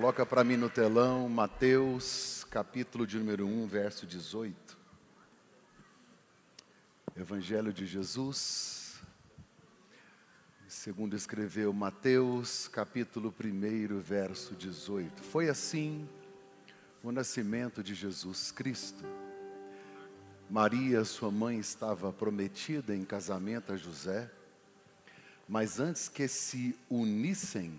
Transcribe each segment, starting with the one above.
Coloca para mim no telão Mateus, capítulo de número 1, verso 18. Evangelho de Jesus, segundo escreveu Mateus, capítulo 1, verso 18. Foi assim o nascimento de Jesus Cristo. Maria, sua mãe, estava prometida em casamento a José, mas antes que se unissem,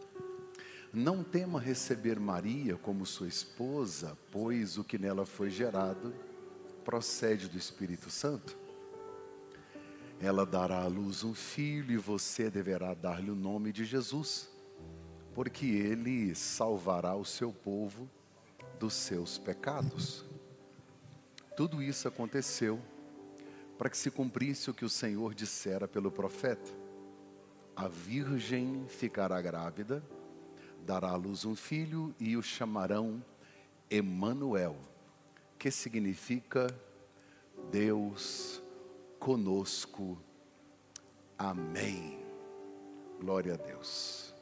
não tema receber Maria como sua esposa, pois o que nela foi gerado procede do Espírito Santo. Ela dará à luz um filho e você deverá dar-lhe o nome de Jesus, porque ele salvará o seu povo dos seus pecados. Tudo isso aconteceu para que se cumprisse o que o Senhor dissera pelo profeta: A virgem ficará grávida dará à luz um filho e o chamarão Emanuel, que significa Deus conosco. Amém. Glória a Deus.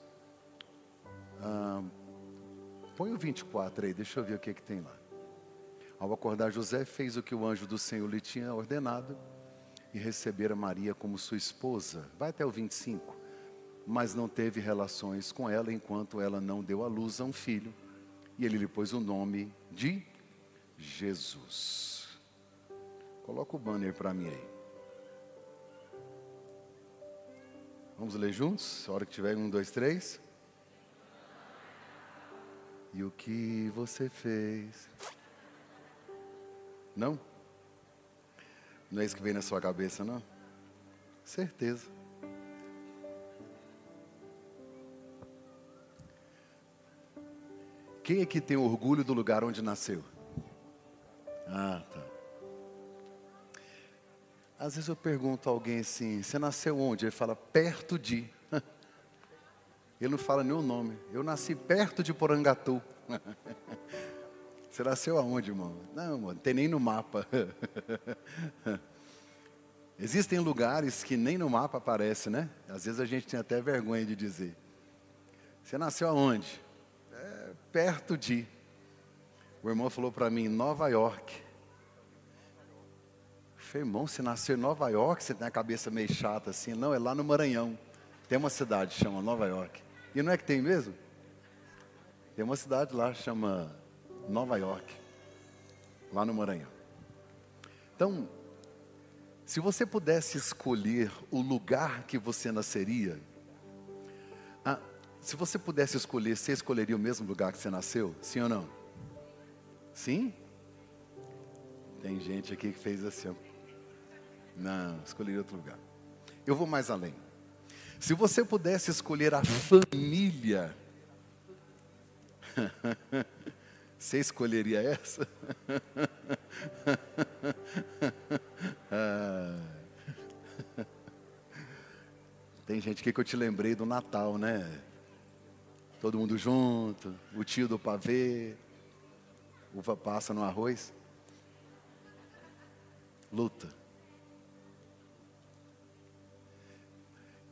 Ah, põe o 24 aí, deixa eu ver o que, que tem lá. Ao acordar, José fez o que o anjo do Senhor lhe tinha ordenado e recebera Maria como sua esposa. Vai até o 25 mas não teve relações com ela enquanto ela não deu à luz a um filho. E ele lhe pôs o nome de Jesus. Coloca o banner para mim aí. Vamos ler juntos? A hora que tiver um, dois, três. E o que você fez? Não? Não é isso que vem na sua cabeça, não? Certeza. Quem aqui tem orgulho do lugar onde nasceu? Ah, tá. Às vezes eu pergunto a alguém assim: você nasceu onde? Ele fala, perto de. Ele não fala nem o nome. Eu nasci perto de Porangatu. Você nasceu aonde, irmão? Não, mano, não tem nem no mapa. Existem lugares que nem no mapa aparece, né? Às vezes a gente tem até vergonha de dizer. Você nasceu aonde? Perto de. O irmão falou para mim, Nova York. Eu falei, irmão, se nasceu em Nova York, você tem a cabeça meio chata assim. Não, é lá no Maranhão. Tem uma cidade que chama Nova York. E não é que tem mesmo? Tem uma cidade lá que chama Nova York. Lá no Maranhão. Então, se você pudesse escolher o lugar que você nasceria, se você pudesse escolher, você escolheria o mesmo lugar que você nasceu? Sim ou não? Sim? Tem gente aqui que fez assim. Não, escolheria outro lugar. Eu vou mais além. Se você pudesse escolher a família, você escolheria essa? Tem gente aqui que eu te lembrei do Natal, né? Todo mundo junto, o tio do pavê, uva passa no arroz. Luta.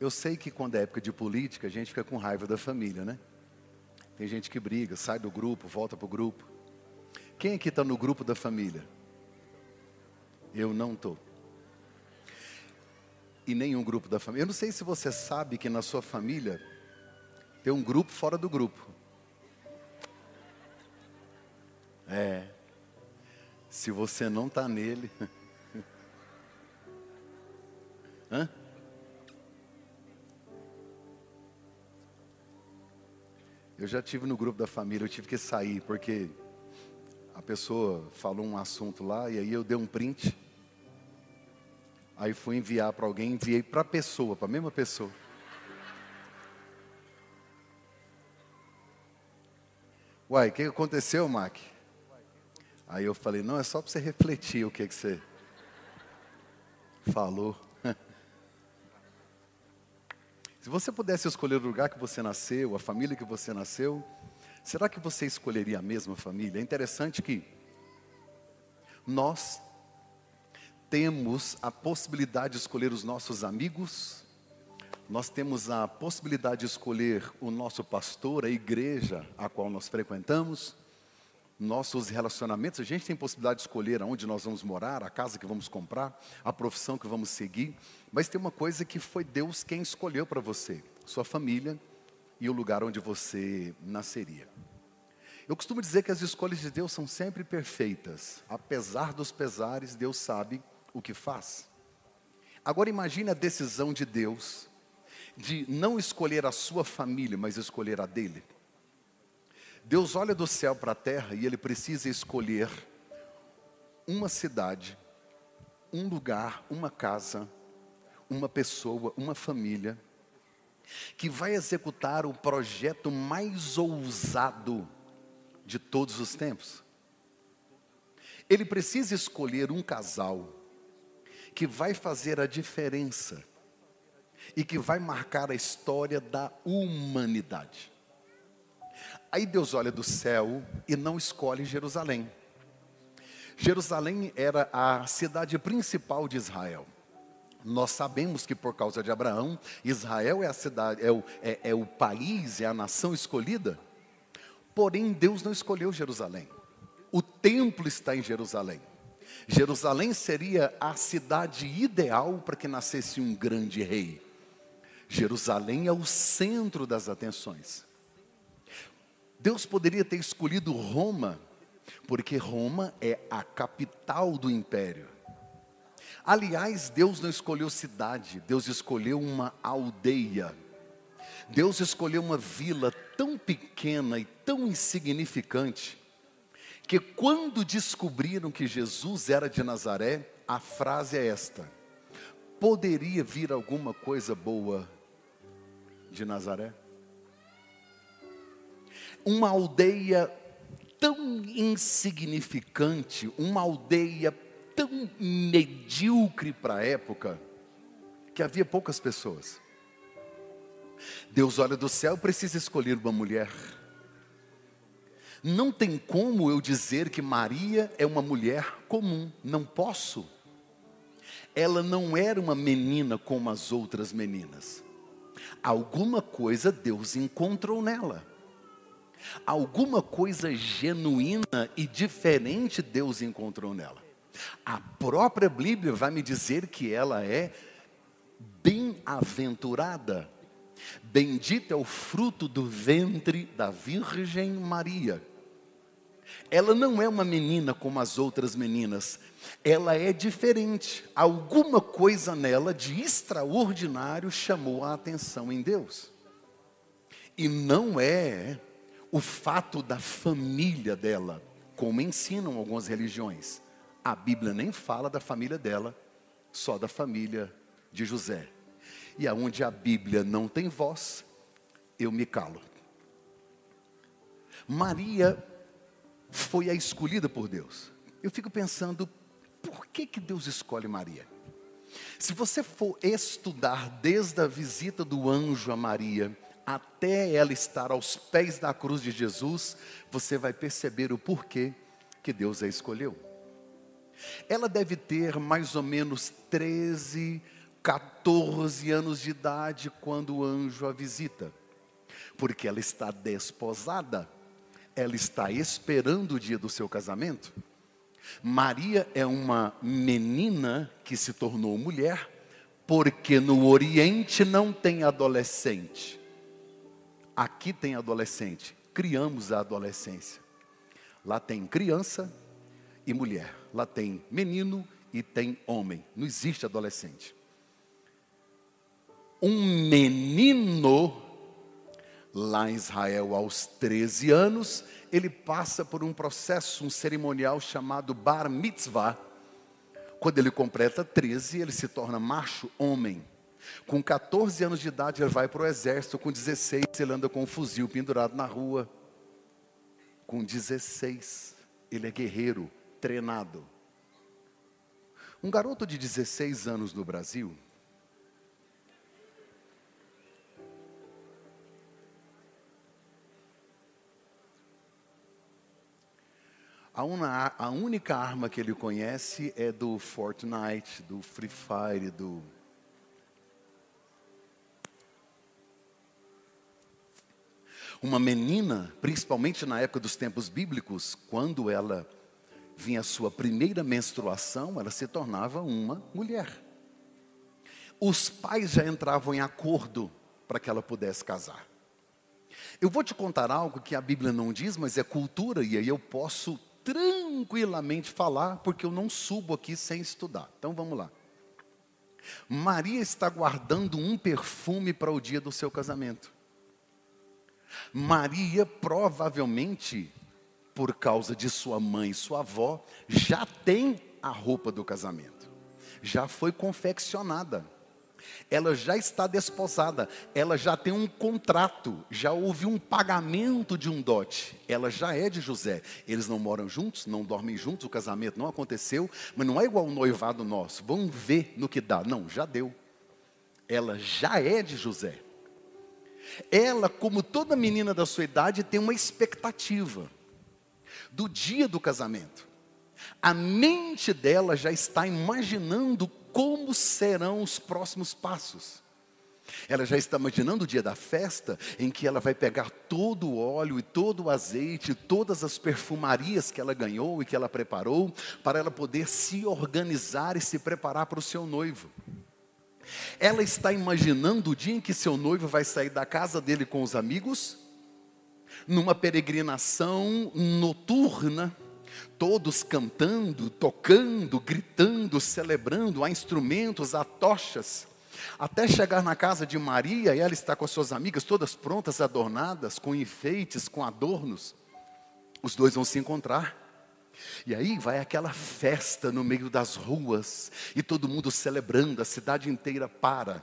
Eu sei que quando é época de política, a gente fica com raiva da família, né? Tem gente que briga, sai do grupo, volta para o grupo. Quem aqui está no grupo da família? Eu não estou. E nenhum grupo da família. Eu não sei se você sabe que na sua família tem um grupo fora do grupo. É. Se você não está nele. Hã? Eu já tive no grupo da família, eu tive que sair porque a pessoa falou um assunto lá e aí eu dei um print. Aí fui enviar para alguém, enviei para a pessoa, para a mesma pessoa. Uai, o que aconteceu, Mac? Aí eu falei, não, é só para você refletir o que, que você falou. Se você pudesse escolher o lugar que você nasceu, a família que você nasceu, será que você escolheria a mesma família? É interessante que nós temos a possibilidade de escolher os nossos amigos, nós temos a possibilidade de escolher o nosso pastor, a igreja a qual nós frequentamos, nossos relacionamentos, a gente tem possibilidade de escolher aonde nós vamos morar, a casa que vamos comprar, a profissão que vamos seguir, mas tem uma coisa que foi Deus quem escolheu para você, sua família e o lugar onde você nasceria. Eu costumo dizer que as escolhas de Deus são sempre perfeitas, apesar dos pesares, Deus sabe o que faz. Agora imagine a decisão de Deus de não escolher a sua família, mas escolher a dele. Deus olha do céu para a terra e ele precisa escolher uma cidade, um lugar, uma casa, uma pessoa, uma família, que vai executar o projeto mais ousado de todos os tempos. Ele precisa escolher um casal que vai fazer a diferença e que vai marcar a história da humanidade. Aí Deus olha do céu e não escolhe Jerusalém. Jerusalém era a cidade principal de Israel. Nós sabemos que por causa de Abraão, Israel é a cidade, é o, é, é o país, é a nação escolhida. Porém, Deus não escolheu Jerusalém. O templo está em Jerusalém. Jerusalém seria a cidade ideal para que nascesse um grande rei. Jerusalém é o centro das atenções. Deus poderia ter escolhido Roma, porque Roma é a capital do império. Aliás, Deus não escolheu cidade, Deus escolheu uma aldeia. Deus escolheu uma vila tão pequena e tão insignificante, que quando descobriram que Jesus era de Nazaré, a frase é esta: poderia vir alguma coisa boa de Nazaré? uma aldeia tão insignificante, uma aldeia tão medíocre para a época, que havia poucas pessoas. Deus olha do céu, precisa escolher uma mulher. Não tem como eu dizer que Maria é uma mulher comum, não posso. Ela não era uma menina como as outras meninas. Alguma coisa Deus encontrou nela. Alguma coisa genuína e diferente Deus encontrou nela. A própria Bíblia vai me dizer que ela é bem-aventurada. Bendito é o fruto do ventre da Virgem Maria. Ela não é uma menina como as outras meninas, ela é diferente. Alguma coisa nela de extraordinário chamou a atenção em Deus. E não é o fato da família dela, como ensinam algumas religiões. A Bíblia nem fala da família dela, só da família de José. E aonde a Bíblia não tem voz, eu me calo. Maria foi a escolhida por Deus. Eu fico pensando, por que, que Deus escolhe Maria? Se você for estudar desde a visita do anjo a Maria, até ela estar aos pés da cruz de Jesus, você vai perceber o porquê que Deus a escolheu. Ela deve ter mais ou menos 13, 14 anos de idade quando o anjo a visita, porque ela está desposada, ela está esperando o dia do seu casamento. Maria é uma menina que se tornou mulher, porque no Oriente não tem adolescente. Aqui tem adolescente, criamos a adolescência. Lá tem criança e mulher. Lá tem menino e tem homem. Não existe adolescente. Um menino, lá em Israel, aos 13 anos, ele passa por um processo, um cerimonial chamado Bar Mitzvah. Quando ele completa 13, ele se torna macho, homem. Com 14 anos de idade, ele vai para o exército. Com 16, ele anda com um fuzil pendurado na rua. Com 16, ele é guerreiro. treinado. Um garoto de 16 anos no Brasil A, una, a, única arma que ele conhece é do Fortnite, do Free Fire, do. Uma menina, principalmente na época dos tempos bíblicos, quando ela vinha a sua primeira menstruação, ela se tornava uma mulher. Os pais já entravam em acordo para que ela pudesse casar. Eu vou te contar algo que a Bíblia não diz, mas é cultura, e aí eu posso tranquilamente falar, porque eu não subo aqui sem estudar. Então vamos lá. Maria está guardando um perfume para o dia do seu casamento. Maria provavelmente, por causa de sua mãe e sua avó, já tem a roupa do casamento. Já foi confeccionada ela já está desposada, ela já tem um contrato, já houve um pagamento de um dote, ela já é de José. Eles não moram juntos, não dormem juntos, o casamento não aconteceu, mas não é igual o noivado nosso, vamos ver no que dá. Não, já deu. Ela já é de José. Ela, como toda menina da sua idade, tem uma expectativa do dia do casamento. A mente dela já está imaginando como serão os próximos passos. Ela já está imaginando o dia da festa em que ela vai pegar todo o óleo e todo o azeite, todas as perfumarias que ela ganhou e que ela preparou, para ela poder se organizar e se preparar para o seu noivo. Ela está imaginando o dia em que seu noivo vai sair da casa dele com os amigos, numa peregrinação noturna todos cantando, tocando, gritando, celebrando, há instrumentos, há tochas, até chegar na casa de Maria ela está com as suas amigas todas prontas, adornadas, com enfeites, com adornos. Os dois vão se encontrar. E aí vai aquela festa no meio das ruas, e todo mundo celebrando, a cidade inteira para.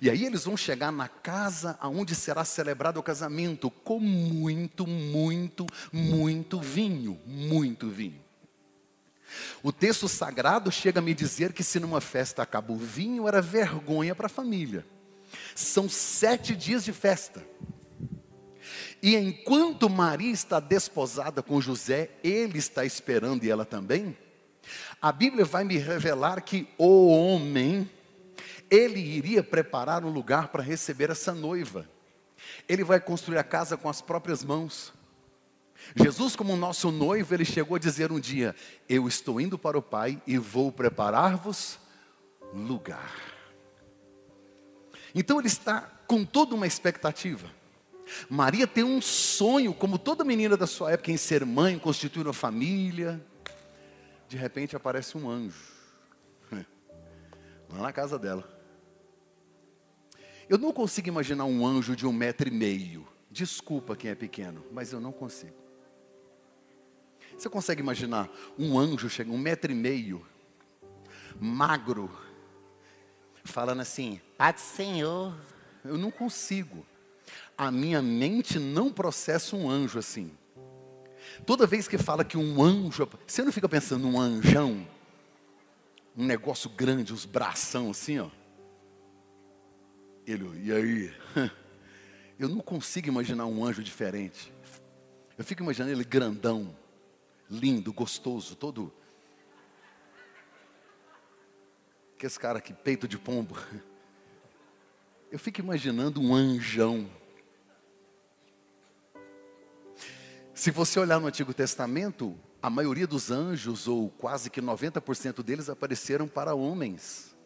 E aí eles vão chegar na casa aonde será celebrado o casamento com muito, muito, muito vinho, muito vinho. O texto sagrado chega a me dizer que se numa festa acaba o vinho, era vergonha para a família. São sete dias de festa. E enquanto Maria está desposada com José, ele está esperando e ela também. A Bíblia vai me revelar que o homem ele iria preparar um lugar para receber essa noiva. Ele vai construir a casa com as próprias mãos. Jesus, como nosso noivo, ele chegou a dizer um dia: Eu estou indo para o Pai e vou preparar-vos lugar. Então ele está com toda uma expectativa. Maria tem um sonho, como toda menina da sua época, em ser mãe, constituir uma família. De repente aparece um anjo, lá na casa dela. Eu não consigo imaginar um anjo de um metro e meio. Desculpa quem é pequeno, mas eu não consigo. Você consegue imaginar um anjo chegando um metro e meio, magro, falando assim, Paz Senhor. Eu não consigo. A minha mente não processa um anjo assim. Toda vez que fala que um anjo, você não fica pensando num anjão, um negócio grande, os bração assim, ó. Ele, e aí? Eu não consigo imaginar um anjo diferente. Eu fico imaginando ele grandão, lindo, gostoso, todo. Que esse cara aqui, peito de pombo. Eu fico imaginando um anjão. Se você olhar no Antigo Testamento, a maioria dos anjos, ou quase que 90% deles, apareceram para homens,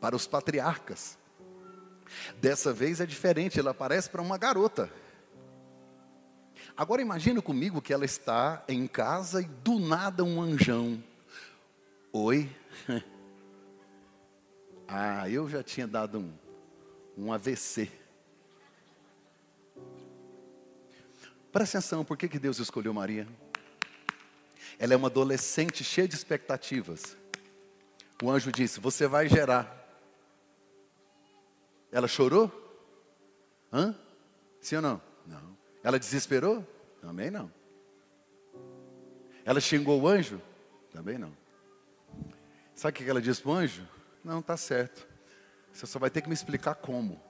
para os patriarcas. Dessa vez é diferente, ela aparece para uma garota. Agora imagine comigo que ela está em casa e do nada um anjão. Oi? Ah, eu já tinha dado um, um AVC. Presta atenção, por que, que Deus escolheu Maria? Ela é uma adolescente cheia de expectativas. O anjo disse: Você vai gerar. Ela chorou? Hã? Sim ou não? Não. Ela desesperou? Também não. Ela xingou o anjo? Também não. Sabe o que ela disse para o anjo? Não, tá certo. Você só vai ter que me explicar como.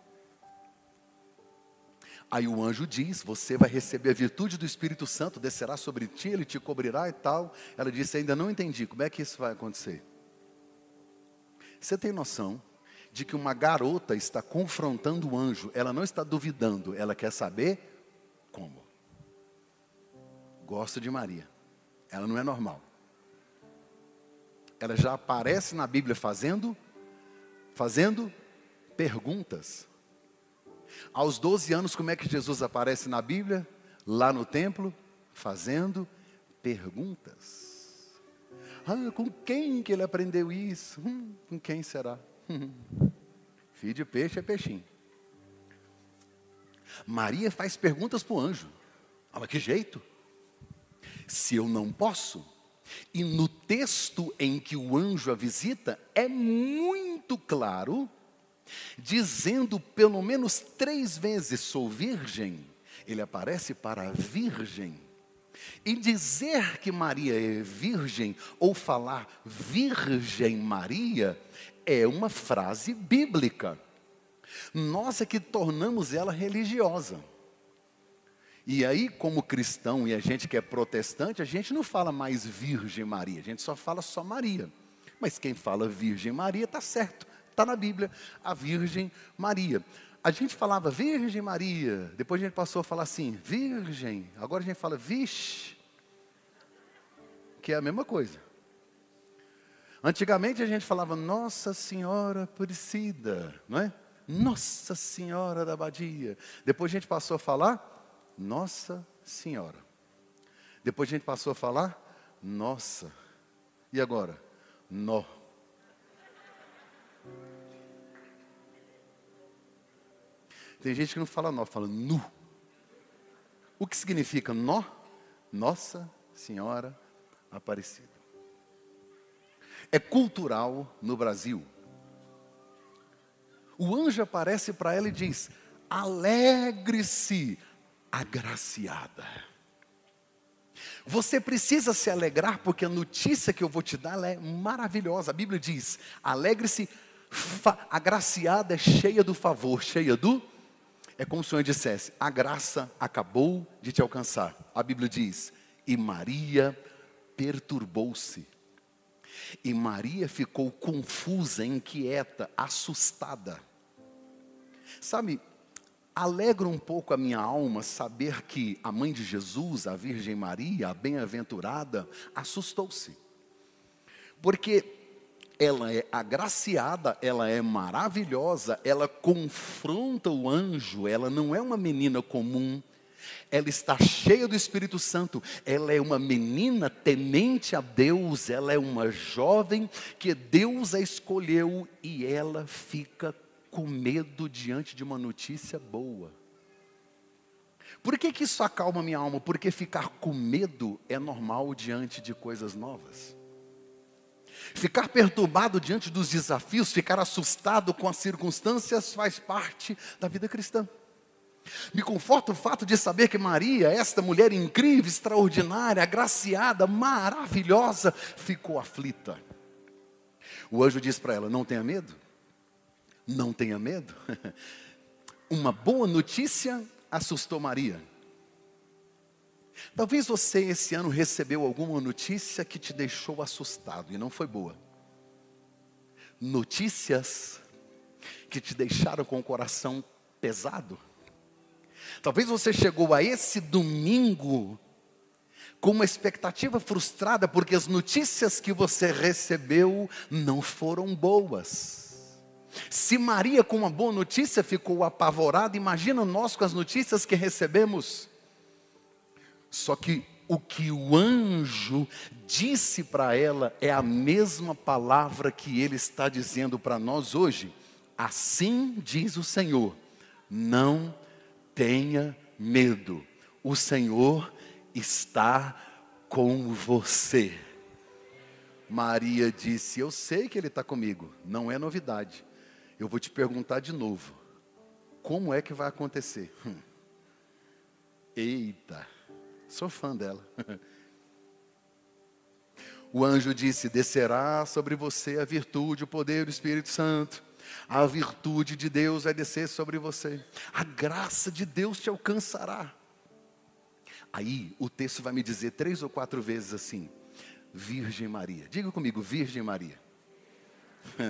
Aí o anjo diz: Você vai receber a virtude do Espírito Santo, descerá sobre ti, ele te cobrirá e tal. Ela disse: Ainda não entendi, como é que isso vai acontecer? Você tem noção de que uma garota está confrontando o anjo, ela não está duvidando, ela quer saber como. Gosta de Maria, ela não é normal. Ela já aparece na Bíblia fazendo, fazendo perguntas. Aos 12 anos, como é que Jesus aparece na Bíblia? Lá no templo, fazendo perguntas. Ah, com quem que ele aprendeu isso? Hum, com quem será? Filho de peixe é peixinho. Maria faz perguntas para o anjo. Ah, mas que jeito? Se eu não posso, e no texto em que o anjo a visita, é muito claro dizendo pelo menos três vezes: sou virgem. Ele aparece para a virgem. E dizer que Maria é virgem, ou falar Virgem Maria, é uma frase bíblica. Nós é que tornamos ela religiosa. E aí, como cristão e a gente que é protestante, a gente não fala mais Virgem Maria, a gente só fala só Maria. Mas quem fala Virgem Maria está certo. Está na Bíblia, a Virgem Maria. A gente falava Virgem Maria, depois a gente passou a falar assim, Virgem, agora a gente fala Vixe, que é a mesma coisa. Antigamente a gente falava Nossa Senhora Aparecida, não é? Nossa Senhora da Abadia. Depois a gente passou a falar Nossa Senhora. Depois a gente passou a falar Nossa. E agora? Nó. Tem gente que não fala nó, fala nu. O que significa nó? Nossa Senhora Aparecida. É cultural no Brasil. O anjo aparece para ela e diz: alegre-se, agraciada. Você precisa se alegrar porque a notícia que eu vou te dar é maravilhosa. A Bíblia diz: alegre-se, agraciada é cheia do favor, cheia do é como se o Senhor dissesse: a graça acabou de te alcançar. A Bíblia diz: e Maria perturbou-se. E Maria ficou confusa, inquieta, assustada. Sabe, alegra um pouco a minha alma saber que a mãe de Jesus, a Virgem Maria, a bem-aventurada, assustou-se. Porque ela é agraciada, ela é maravilhosa, ela confronta o anjo, ela não é uma menina comum, ela está cheia do Espírito Santo, ela é uma menina temente a Deus, ela é uma jovem que Deus a escolheu e ela fica com medo diante de uma notícia boa. Por que, que isso acalma minha alma? Porque ficar com medo é normal diante de coisas novas. Ficar perturbado diante dos desafios, ficar assustado com as circunstâncias faz parte da vida cristã. Me conforta o fato de saber que Maria, esta mulher incrível, extraordinária, agraciada, maravilhosa, ficou aflita. O anjo diz para ela: Não tenha medo, não tenha medo. Uma boa notícia assustou Maria. Talvez você esse ano recebeu alguma notícia que te deixou assustado e não foi boa. Notícias que te deixaram com o coração pesado. Talvez você chegou a esse domingo com uma expectativa frustrada porque as notícias que você recebeu não foram boas. Se Maria, com uma boa notícia, ficou apavorada, imagina nós com as notícias que recebemos. Só que o que o anjo disse para ela é a mesma palavra que ele está dizendo para nós hoje. Assim diz o Senhor: não tenha medo, o Senhor está com você. Maria disse: Eu sei que Ele está comigo, não é novidade. Eu vou te perguntar de novo: como é que vai acontecer? Hum. Eita! Sou fã dela. O anjo disse: Descerá sobre você a virtude, o poder do Espírito Santo. A virtude de Deus vai descer sobre você. A graça de Deus te alcançará. Aí o texto vai me dizer três ou quatro vezes assim: Virgem Maria. Diga comigo, Virgem Maria.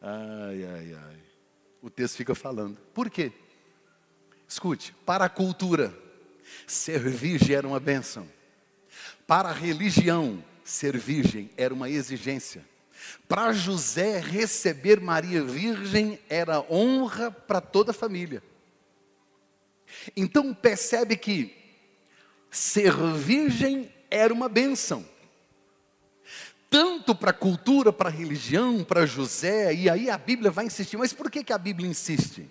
ai, ai, ai. O texto fica falando. Por quê? Escute, para a cultura, ser virgem era uma bênção. Para a religião, ser virgem era uma exigência. Para José, receber Maria virgem era honra para toda a família. Então percebe que ser virgem era uma bênção. Tanto para a cultura, para a religião, para José, e aí a Bíblia vai insistir. Mas por que, que a Bíblia insiste?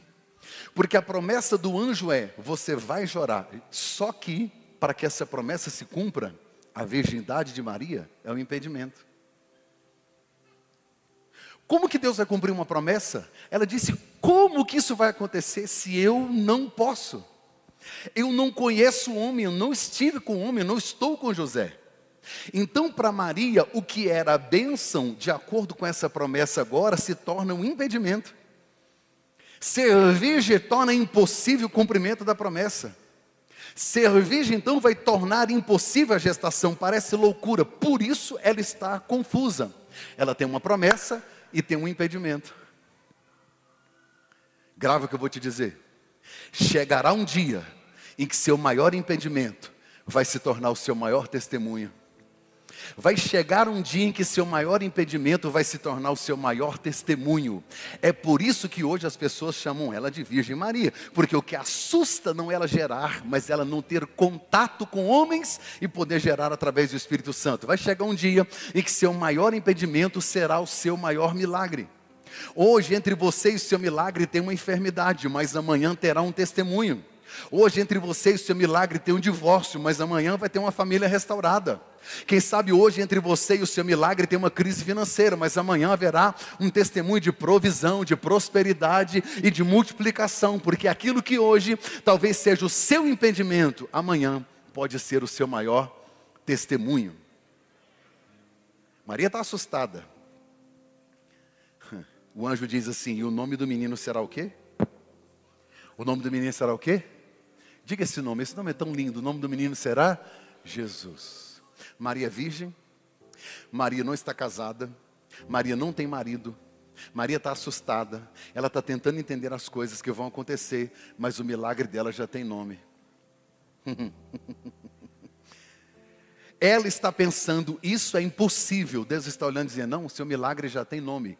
Porque a promessa do anjo é: você vai chorar. Só que, para que essa promessa se cumpra, a virgindade de Maria é um impedimento. Como que Deus vai cumprir uma promessa? Ela disse: Como que isso vai acontecer se eu não posso? Eu não conheço o homem, eu não estive com o homem, eu não estou com José. Então, para Maria, o que era a bênção, de acordo com essa promessa agora, se torna um impedimento. Ser virgem torna impossível o cumprimento da promessa. Ser virgem, então, vai tornar impossível a gestação. Parece loucura, por isso ela está confusa. Ela tem uma promessa e tem um impedimento. Grava o que eu vou te dizer. Chegará um dia em que seu maior impedimento vai se tornar o seu maior testemunho. Vai chegar um dia em que seu maior impedimento vai se tornar o seu maior testemunho. É por isso que hoje as pessoas chamam ela de Virgem Maria, porque o que assusta não é ela gerar, mas ela não ter contato com homens e poder gerar através do Espírito Santo. Vai chegar um dia em que seu maior impedimento será o seu maior milagre. Hoje, entre você e seu milagre tem uma enfermidade, mas amanhã terá um testemunho. Hoje, entre você e seu milagre tem um divórcio, mas amanhã vai ter uma família restaurada. Quem sabe hoje, entre você e o seu milagre tem uma crise financeira, mas amanhã haverá um testemunho de provisão, de prosperidade e de multiplicação, porque aquilo que hoje talvez seja o seu impedimento, amanhã pode ser o seu maior testemunho. Maria está assustada. O anjo diz assim: e o nome do menino será o quê? O nome do menino será o quê? Diga esse nome, esse nome é tão lindo. O nome do menino será Jesus. Maria é virgem. Maria não está casada. Maria não tem marido. Maria está assustada. Ela está tentando entender as coisas que vão acontecer, mas o milagre dela já tem nome. ela está pensando, isso é impossível. Deus está olhando e dizendo, não, o seu milagre já tem nome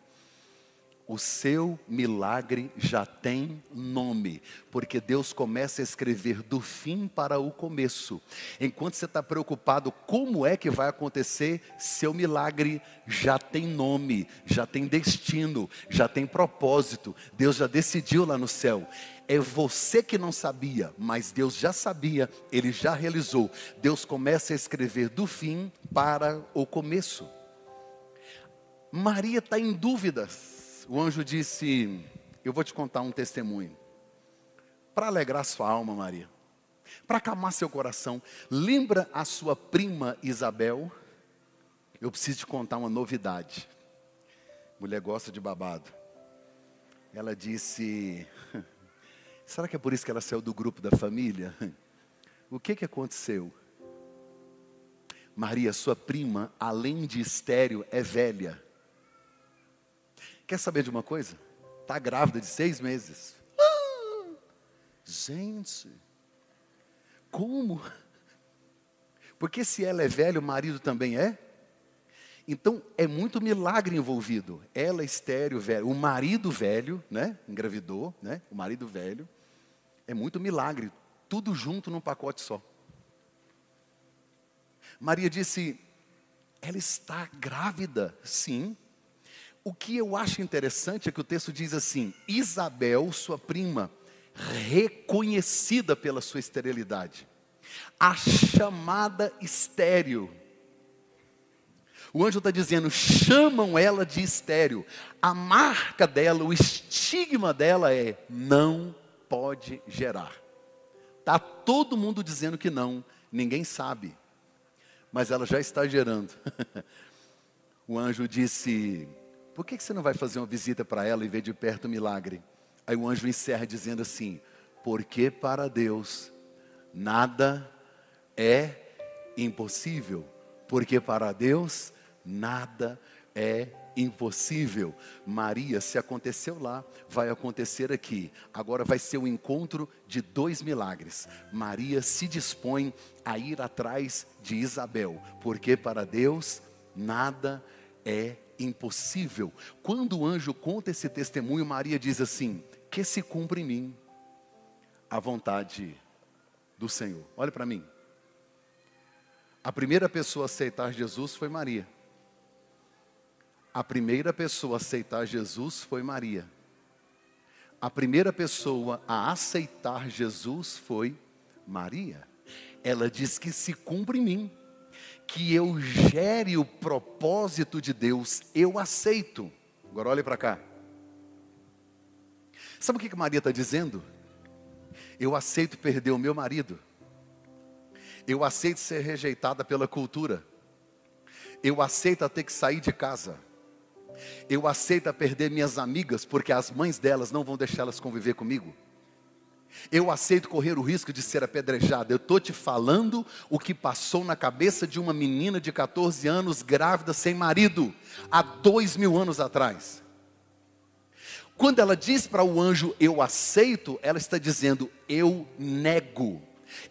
o seu milagre já tem nome, porque Deus começa a escrever do fim para o começo. Enquanto você está preocupado como é que vai acontecer, seu milagre já tem nome, já tem destino, já tem propósito. Deus já decidiu lá no céu. É você que não sabia, mas Deus já sabia, Ele já realizou. Deus começa a escrever do fim para o começo. Maria está em dúvidas o anjo disse: Eu vou te contar um testemunho. Para alegrar sua alma, Maria. Para acalmar seu coração. Lembra a sua prima Isabel? Eu preciso te contar uma novidade. Mulher gosta de babado. Ela disse: Será que é por isso que ela saiu do grupo da família? O que, que aconteceu? Maria, sua prima, além de estéreo, é velha. Quer saber de uma coisa? Está grávida de seis meses. Ah, gente, como? Porque se ela é velha, o marido também é? Então é muito milagre envolvido. Ela é estéreo, velho, o marido velho, né? Engravidou, né? O marido velho. É muito milagre, tudo junto num pacote só. Maria disse: ela está grávida, sim. O que eu acho interessante é que o texto diz assim: Isabel, sua prima, reconhecida pela sua esterilidade, a chamada estéreo. O anjo está dizendo: chamam ela de estéreo. A marca dela, o estigma dela é: não pode gerar. Está todo mundo dizendo que não, ninguém sabe. mas ela já está gerando. o anjo disse: Por que você não vai fazer uma visita para ela e ver de perto o milagre? Aí o anjo encerra dizendo assim: Porque para Deus nada é impossível. Porque para Deus nada é impossível. Maria, se aconteceu lá, vai acontecer aqui. Agora vai ser o encontro de dois milagres. Maria se dispõe a ir atrás de Isabel, porque para Deus nada é impossível. Quando o anjo conta esse testemunho, Maria diz assim: Que se cumpre em mim a vontade do Senhor. Olha para mim. A primeira pessoa a aceitar Jesus foi Maria. A primeira pessoa a aceitar Jesus foi Maria. A primeira pessoa a aceitar Jesus foi Maria. Ela diz que se cumpre em mim, que eu gere o propósito de Deus, eu aceito. Agora olhe para cá. Sabe o que, Maria está dizendo? Eu aceito perder o meu marido. Eu aceito ser rejeitada pela cultura. Eu aceito ter que sair de casa. Eu aceito perder minhas amigas porque as mães delas não vão deixá-las conviver comigo. Eu aceito correr o risco de ser apedrejada. Eu estou te falando o que passou na cabeça de uma menina de 14 anos, grávida, sem marido, há dois mil anos atrás. Quando ela diz para o anjo, eu aceito, ela está dizendo, eu nego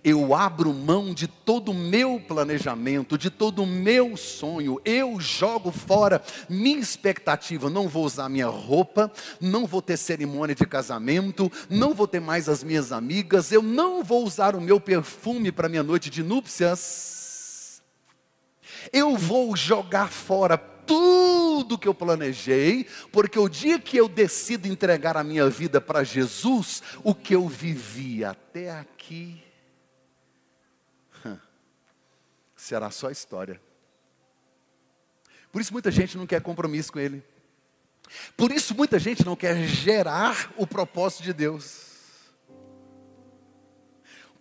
eu abro mão de todo o meu planejamento, de todo o meu sonho, eu jogo fora minha expectativa. Não vou usar minha roupa, não vou ter cerimônia de casamento, não vou ter mais as minhas amigas, eu não vou usar o meu perfume para minha noite de núpcias. Eu vou jogar fora tudo que eu planejei, porque o dia que eu decido entregar a minha vida para Jesus, o que eu vivi até aqui será só história. Por isso muita gente não quer compromisso com Ele. Por isso muita gente não quer gerar o propósito de Deus.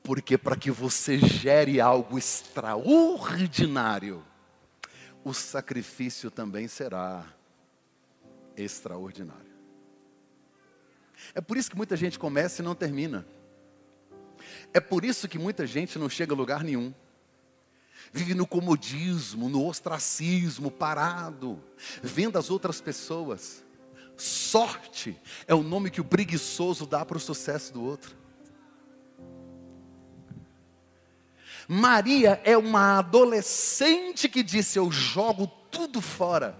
Porque para que você gere algo extraordinário, o sacrifício também será extraordinário. É por isso que muita gente começa e não termina. É por isso que muita gente não chega a lugar nenhum vive no comodismo, no ostracismo, parado, vendo as outras pessoas. Sorte é o nome que o preguiçoso dá para o sucesso do outro. Maria é uma adolescente que disse: Eu jogo tudo fora.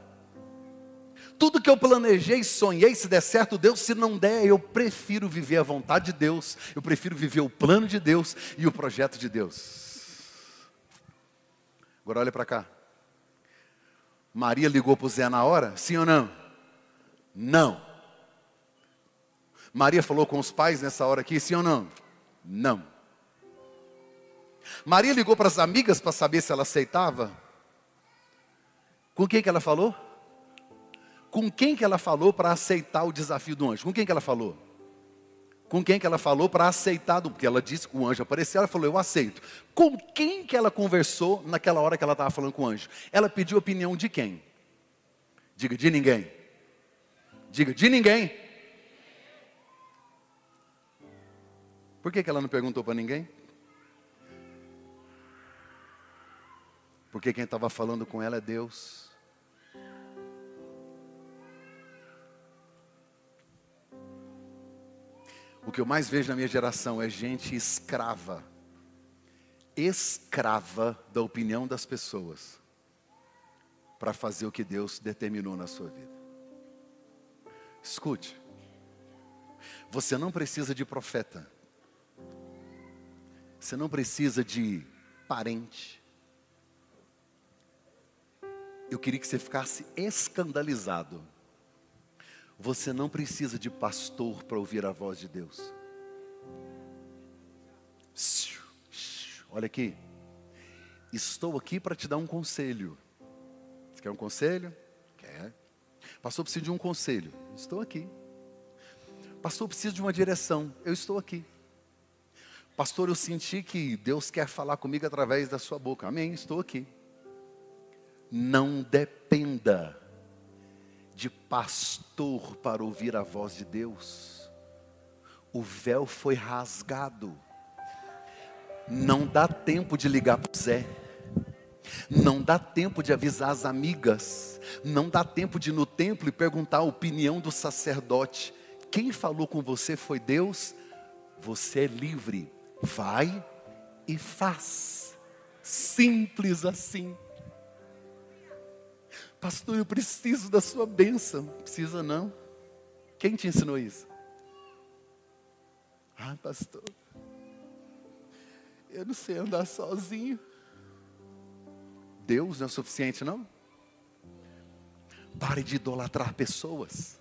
Tudo que eu planejei, sonhei, se der certo, Deus, se não der, eu prefiro viver a vontade de Deus, eu prefiro viver o plano de Deus e o projeto de Deus. Agora olha para cá. Maria ligou para o Zé na hora? Sim ou não? Não. Maria falou com os pais nessa hora aqui? Sim ou não? Não. Maria ligou para as amigas para saber se ela aceitava? Com quem que ela falou? Com quem que ela falou para aceitar o desafio do anjo? Com quem que ela falou? Com quem que ela falou para aceitar, porque ela disse que o anjo apareceu, ela falou, eu aceito. Com quem que ela conversou naquela hora que ela estava falando com o anjo? Ela pediu opinião de quem? Diga, de ninguém. Diga, de ninguém. Por que, que ela não perguntou para ninguém? Porque quem estava falando com ela é Deus. O que eu mais vejo na minha geração é gente escrava, escrava da opinião das pessoas, para fazer o que Deus determinou na sua vida. Escute, você não precisa de profeta, você não precisa de parente. Eu queria que você ficasse escandalizado você não precisa de pastor para ouvir a voz de Deus. Olha aqui. Estou aqui para te dar um conselho. Você quer um conselho? Quer. Pastor, preciso de um conselho. Estou aqui. Pastor, preciso de uma direção. Eu estou aqui. Pastor, eu senti que Deus quer falar comigo através da sua boca. Amém, estou aqui. Não dependa de pastor para ouvir a voz de Deus. O véu foi rasgado. Não dá tempo de ligar para o Zé. Não dá tempo de avisar as amigas. Não dá tempo de ir no templo e perguntar a opinião do sacerdote. Quem falou com você foi Deus. Você é livre. Vai e faz. Simples assim. Pastor, eu preciso da sua bênção. Precisa não. Quem te ensinou isso? Ah, pastor. Eu não sei andar sozinho. Deus não é suficiente, não? Pare de idolatrar pessoas.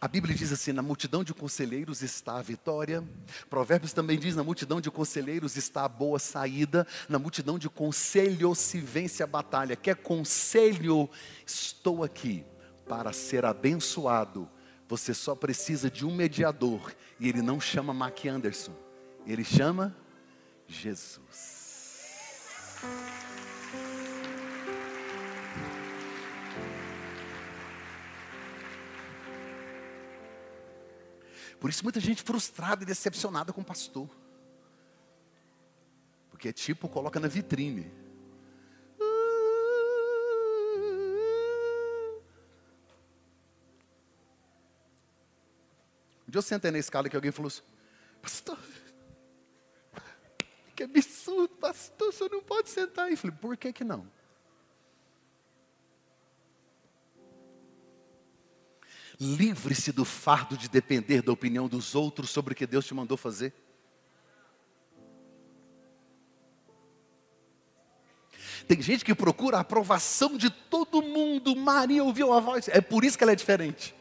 A Bíblia diz assim: na multidão de conselheiros está a vitória. Provérbios também diz: na multidão de conselheiros está a boa saída. Na multidão de conselhos se vence a batalha. Quer conselho? Estou aqui para ser abençoado. Você só precisa de um mediador. E ele não chama Mac Anderson, ele chama Jesus. Por isso muita gente frustrada e decepcionada com o pastor. Porque tipo, coloca na vitrine. Um dia eu sentei na escala que alguém falou assim, pastor, que absurdo, pastor, senhor não pode sentar. E eu falei, por que que não? Livre-se do fardo de depender da opinião dos outros sobre o que Deus te mandou fazer. Tem gente que procura a aprovação de todo mundo. Maria ouviu a voz. É por isso que ela é diferente.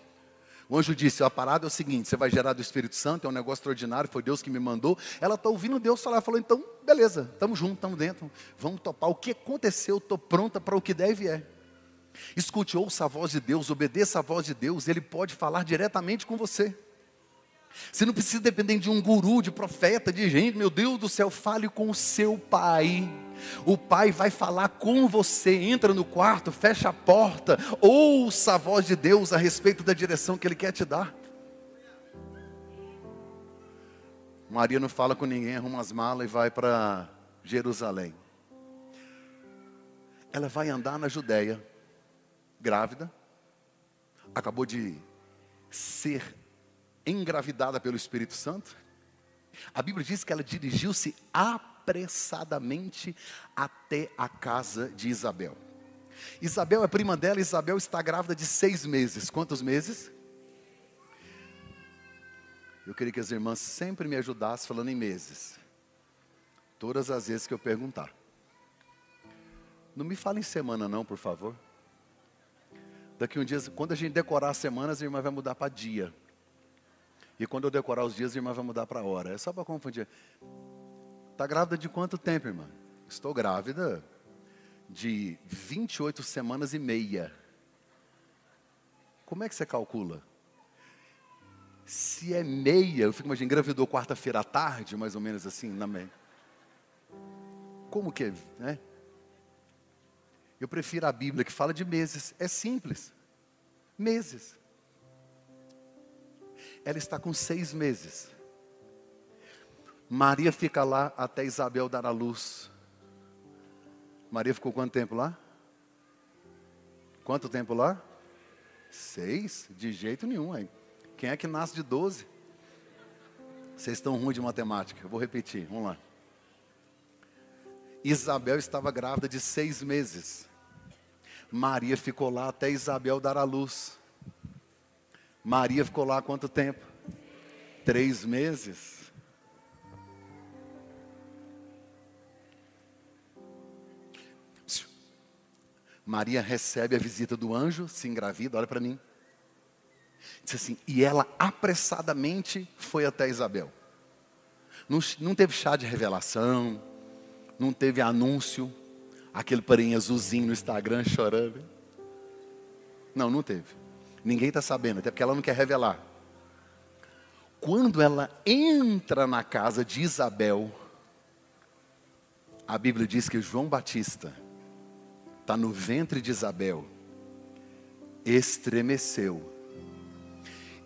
O anjo disse: a parada é o seguinte: você vai gerar do Espírito Santo, é um negócio extraordinário, foi Deus que me mandou. Ela está ouvindo Deus falar, falou: então, beleza, estamos juntos, estamos dentro, vamos topar. O que aconteceu? Estou pronta para o que deve é. Escute, ouça a voz de Deus, obedeça a voz de Deus, Ele pode falar diretamente com você. Você não precisa depender de um guru, de profeta, de gente, meu Deus do céu, fale com o seu pai. O pai vai falar com você, entra no quarto, fecha a porta, ouça a voz de Deus a respeito da direção que Ele quer te dar. Maria não fala com ninguém, arruma as malas e vai para Jerusalém. Ela vai andar na Judéia grávida, acabou de ser engravidada pelo Espírito Santo. A Bíblia diz que ela dirigiu-se apressadamente até a casa de Isabel. Isabel é prima dela, Isabel está grávida de seis meses. Quantos meses? Eu queria que as irmãs sempre me ajudassem falando em meses. Todas as vezes que eu perguntar. Não me fale em semana, não, por favor. Daqui um dia, quando a gente decorar as semanas, a irmã vai mudar para dia. E quando eu decorar os dias, a irmã vai mudar para hora. É só para confundir. Está grávida de quanto tempo, irmã? Estou grávida de 28 semanas e meia. Como é que você calcula? Se é meia, eu fico imaginando, engravidou quarta-feira à tarde, mais ou menos assim, na meia. Como que é, né? Eu prefiro a Bíblia que fala de meses. É simples. Meses. Ela está com seis meses. Maria fica lá até Isabel dar a luz. Maria ficou quanto tempo lá? Quanto tempo lá? Seis? De jeito nenhum. Hein? Quem é que nasce de doze? Vocês estão ruins de matemática. Eu vou repetir. Vamos lá. Isabel estava grávida de seis meses. Maria ficou lá até Isabel dar a luz. Maria ficou lá quanto tempo? Três meses. Maria recebe a visita do anjo, se engravida, olha para mim. Diz assim, e ela apressadamente foi até Isabel. Não, não teve chá de revelação, não teve anúncio, aquele parinho azulzinho no Instagram chorando. Não, não teve. Ninguém está sabendo, até porque ela não quer revelar. Quando ela entra na casa de Isabel, a Bíblia diz que João Batista está no ventre de Isabel, estremeceu.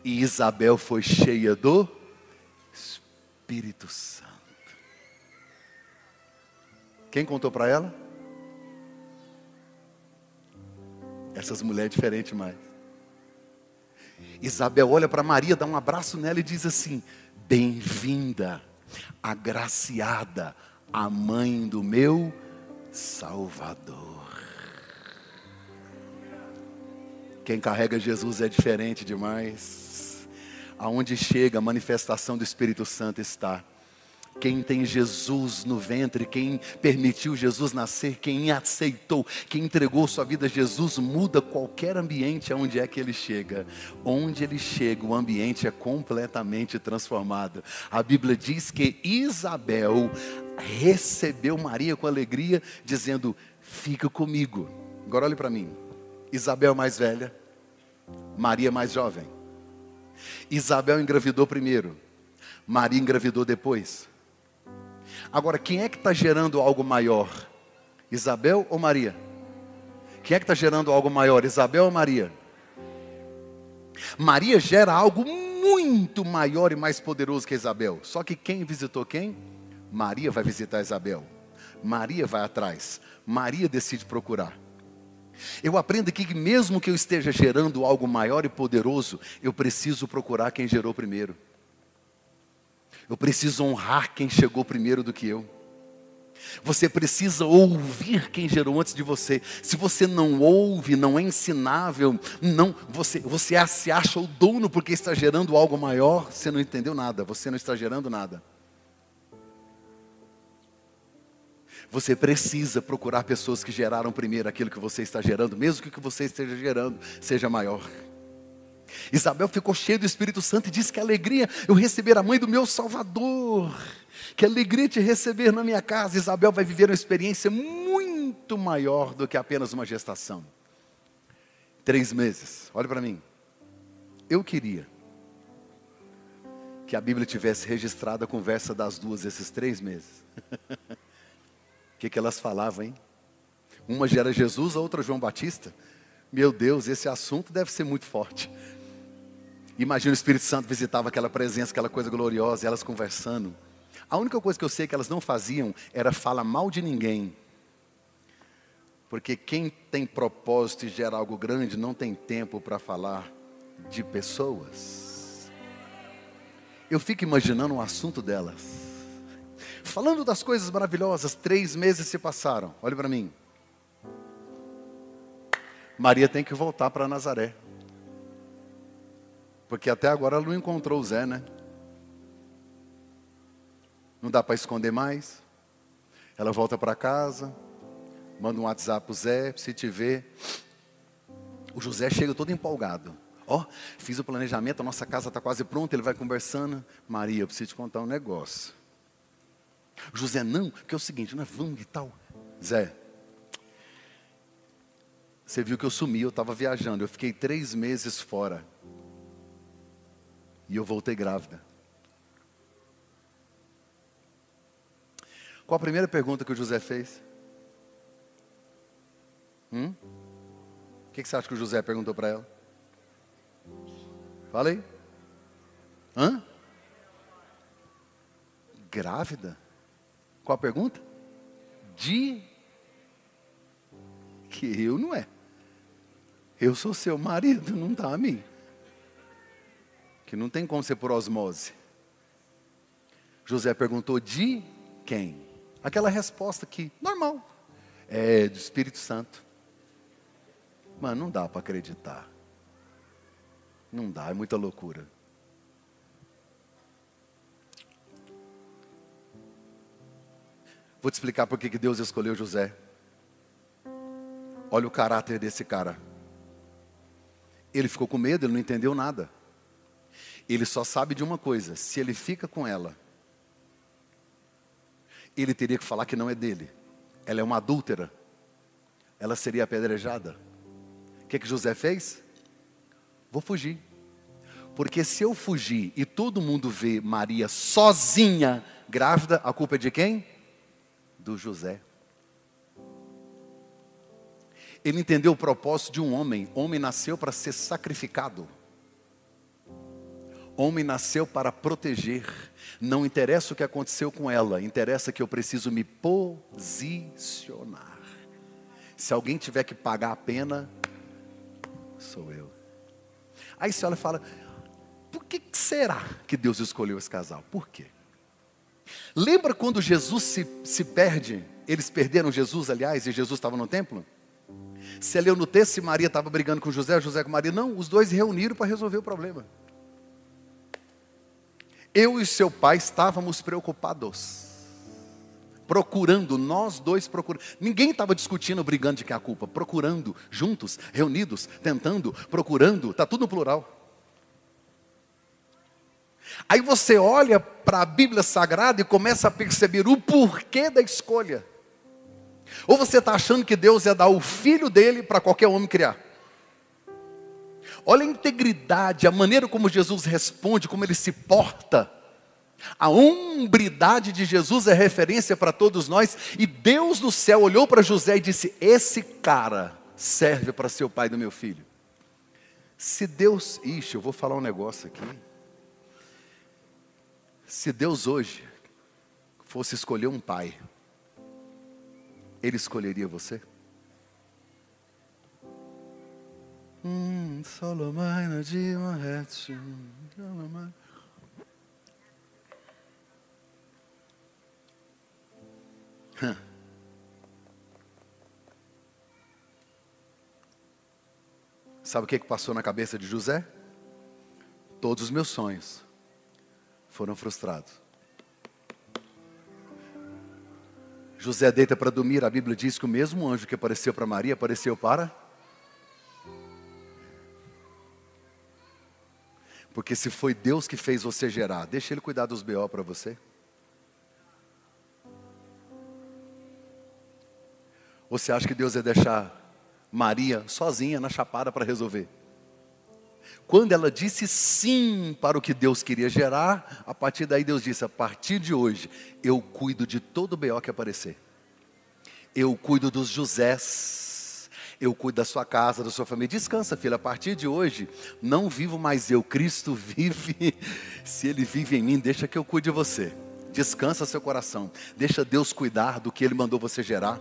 E Isabel foi cheia do Espírito Santo. Quem contou para ela? Essas mulheres diferentes mais. Isabel olha para Maria, dá um abraço nela e diz assim: Bem-vinda, agraciada, a mãe do meu Salvador. Quem carrega Jesus é diferente demais. Aonde chega a manifestação do Espírito Santo está. Quem tem Jesus no ventre, quem permitiu Jesus nascer, quem aceitou, quem entregou sua vida a Jesus, muda qualquer ambiente aonde é que ele chega. Onde ele chega, o ambiente é completamente transformado. A Bíblia diz que Isabel recebeu Maria com alegria, dizendo: Fica comigo. Agora olhe para mim. Isabel mais velha, Maria mais jovem. Isabel engravidou primeiro, Maria engravidou depois. Agora, quem é que está gerando algo maior? Isabel ou Maria? Quem é que está gerando algo maior? Isabel ou Maria? Maria gera algo muito maior e mais poderoso que Isabel. Só que quem visitou quem? Maria vai visitar Isabel. Maria vai atrás. Maria decide procurar. Eu aprendo que mesmo que eu esteja gerando algo maior e poderoso, eu preciso procurar quem gerou primeiro. Eu preciso honrar quem chegou primeiro do que eu. Você precisa ouvir quem gerou antes de você. Se você não ouve, não é ensinável, não, você, você se acha o dono porque está gerando algo maior, você não entendeu nada, você não está gerando nada. Você precisa procurar pessoas que geraram primeiro aquilo que você está gerando, mesmo que o que você esteja gerando seja maior. Isabel ficou cheia do Espírito Santo e disse que alegria eu receber a mãe do meu Salvador. Que alegria te receber na minha casa. Isabel vai viver uma experiência muito maior do que apenas uma gestação. Três meses, olha para mim. Eu queria que a Bíblia tivesse registrado a conversa das duas esses três meses. O que, que elas falavam, hein? Uma gera Jesus, a outra João Batista. Meu Deus, esse assunto deve ser muito forte. Imagina o Espírito Santo visitava aquela presença, aquela coisa gloriosa, elas conversando. A única coisa que eu sei que elas não faziam era falar mal de ninguém. Porque quem tem propósito e gera algo grande não tem tempo para falar de pessoas. Eu fico imaginando o assunto delas. Falando das coisas maravilhosas, três meses se passaram. Olhe para mim. Maria tem que voltar para Nazaré. Porque até agora ela não encontrou o Zé, né? Não dá para esconder mais. Ela volta para casa, manda um WhatsApp para o Zé, se te ver. O José chega todo empolgado. Ó, oh, fiz o planejamento, a nossa casa está quase pronta, ele vai conversando. Maria, eu preciso te contar um negócio. José, não, porque é o seguinte, não é vamos e tal. Zé, você viu que eu sumi, eu estava viajando, eu fiquei três meses fora. E eu voltei grávida. Qual a primeira pergunta que o José fez? Hum? O que, você acha que o José perguntou para ela? Fala aí. Hã? Grávida? Qual a pergunta? De que eu não é. Eu sou seu marido, não está a mim que não tem como ser por osmose. José perguntou de quem? Aquela resposta que, normal, é do Espírito Santo. Mas não dá para acreditar. Não dá, é muita loucura. Vou te explicar por que Deus escolheu José. Olha o caráter desse cara. Ele ficou com medo, ele não entendeu nada. Ele só sabe de uma coisa: se ele fica com ela, ele teria que falar que não é dele. Ela é uma adúltera. Ela seria apedrejada. O que, que José fez? Vou fugir. Porque se eu fugir e todo mundo vê Maria sozinha, grávida, a culpa é de quem? Do José. Ele entendeu o propósito de um homem. Homem nasceu para ser sacrificado. Homem nasceu para proteger. Não interessa o que aconteceu com ela, interessa que eu preciso me posicionar. Se alguém tiver que pagar a pena, sou eu. Aí você olha e fala: por que será que Deus escolheu esse casal? Por quê? Lembra quando Jesus se, se perde? Eles perderam Jesus, aliás, e Jesus estava no templo? Você leu no texto se Maria estava brigando com José, José com Maria? Não, os dois reuniram para resolver o problema. Eu e seu pai estávamos preocupados. Procurando, nós dois procurando. Ninguém estava discutindo, brigando de quem é a culpa. Procurando, juntos, reunidos, tentando, procurando. Está tudo no plural. Aí você olha para a Bíblia Sagrada e começa a perceber o porquê da escolha. Ou você está achando que Deus ia dar o filho dele para qualquer homem criar? Olha a integridade, a maneira como Jesus responde, como ele se porta. A umbridade de Jesus é referência para todos nós. E Deus do céu olhou para José e disse: Esse cara serve para ser o pai do meu filho. Se Deus, ixi, eu vou falar um negócio aqui. Se Deus hoje fosse escolher um pai, Ele escolheria você? Hum. Sabe o que passou na cabeça de José? Todos os meus sonhos foram frustrados. José deita para dormir, a Bíblia diz que o mesmo anjo que apareceu para Maria apareceu para. Porque se foi Deus que fez você gerar, deixa Ele cuidar dos BO para você. Você acha que Deus ia deixar Maria sozinha na chapada para resolver? Quando ela disse sim para o que Deus queria gerar, a partir daí Deus disse: a partir de hoje, eu cuido de todo o BO que aparecer. Eu cuido dos Josés. Eu cuido da sua casa, da sua família. Descansa, filha. A partir de hoje, não vivo mais eu. Cristo vive. Se Ele vive em mim, deixa que eu cuide de você. Descansa seu coração. Deixa Deus cuidar do que Ele mandou você gerar.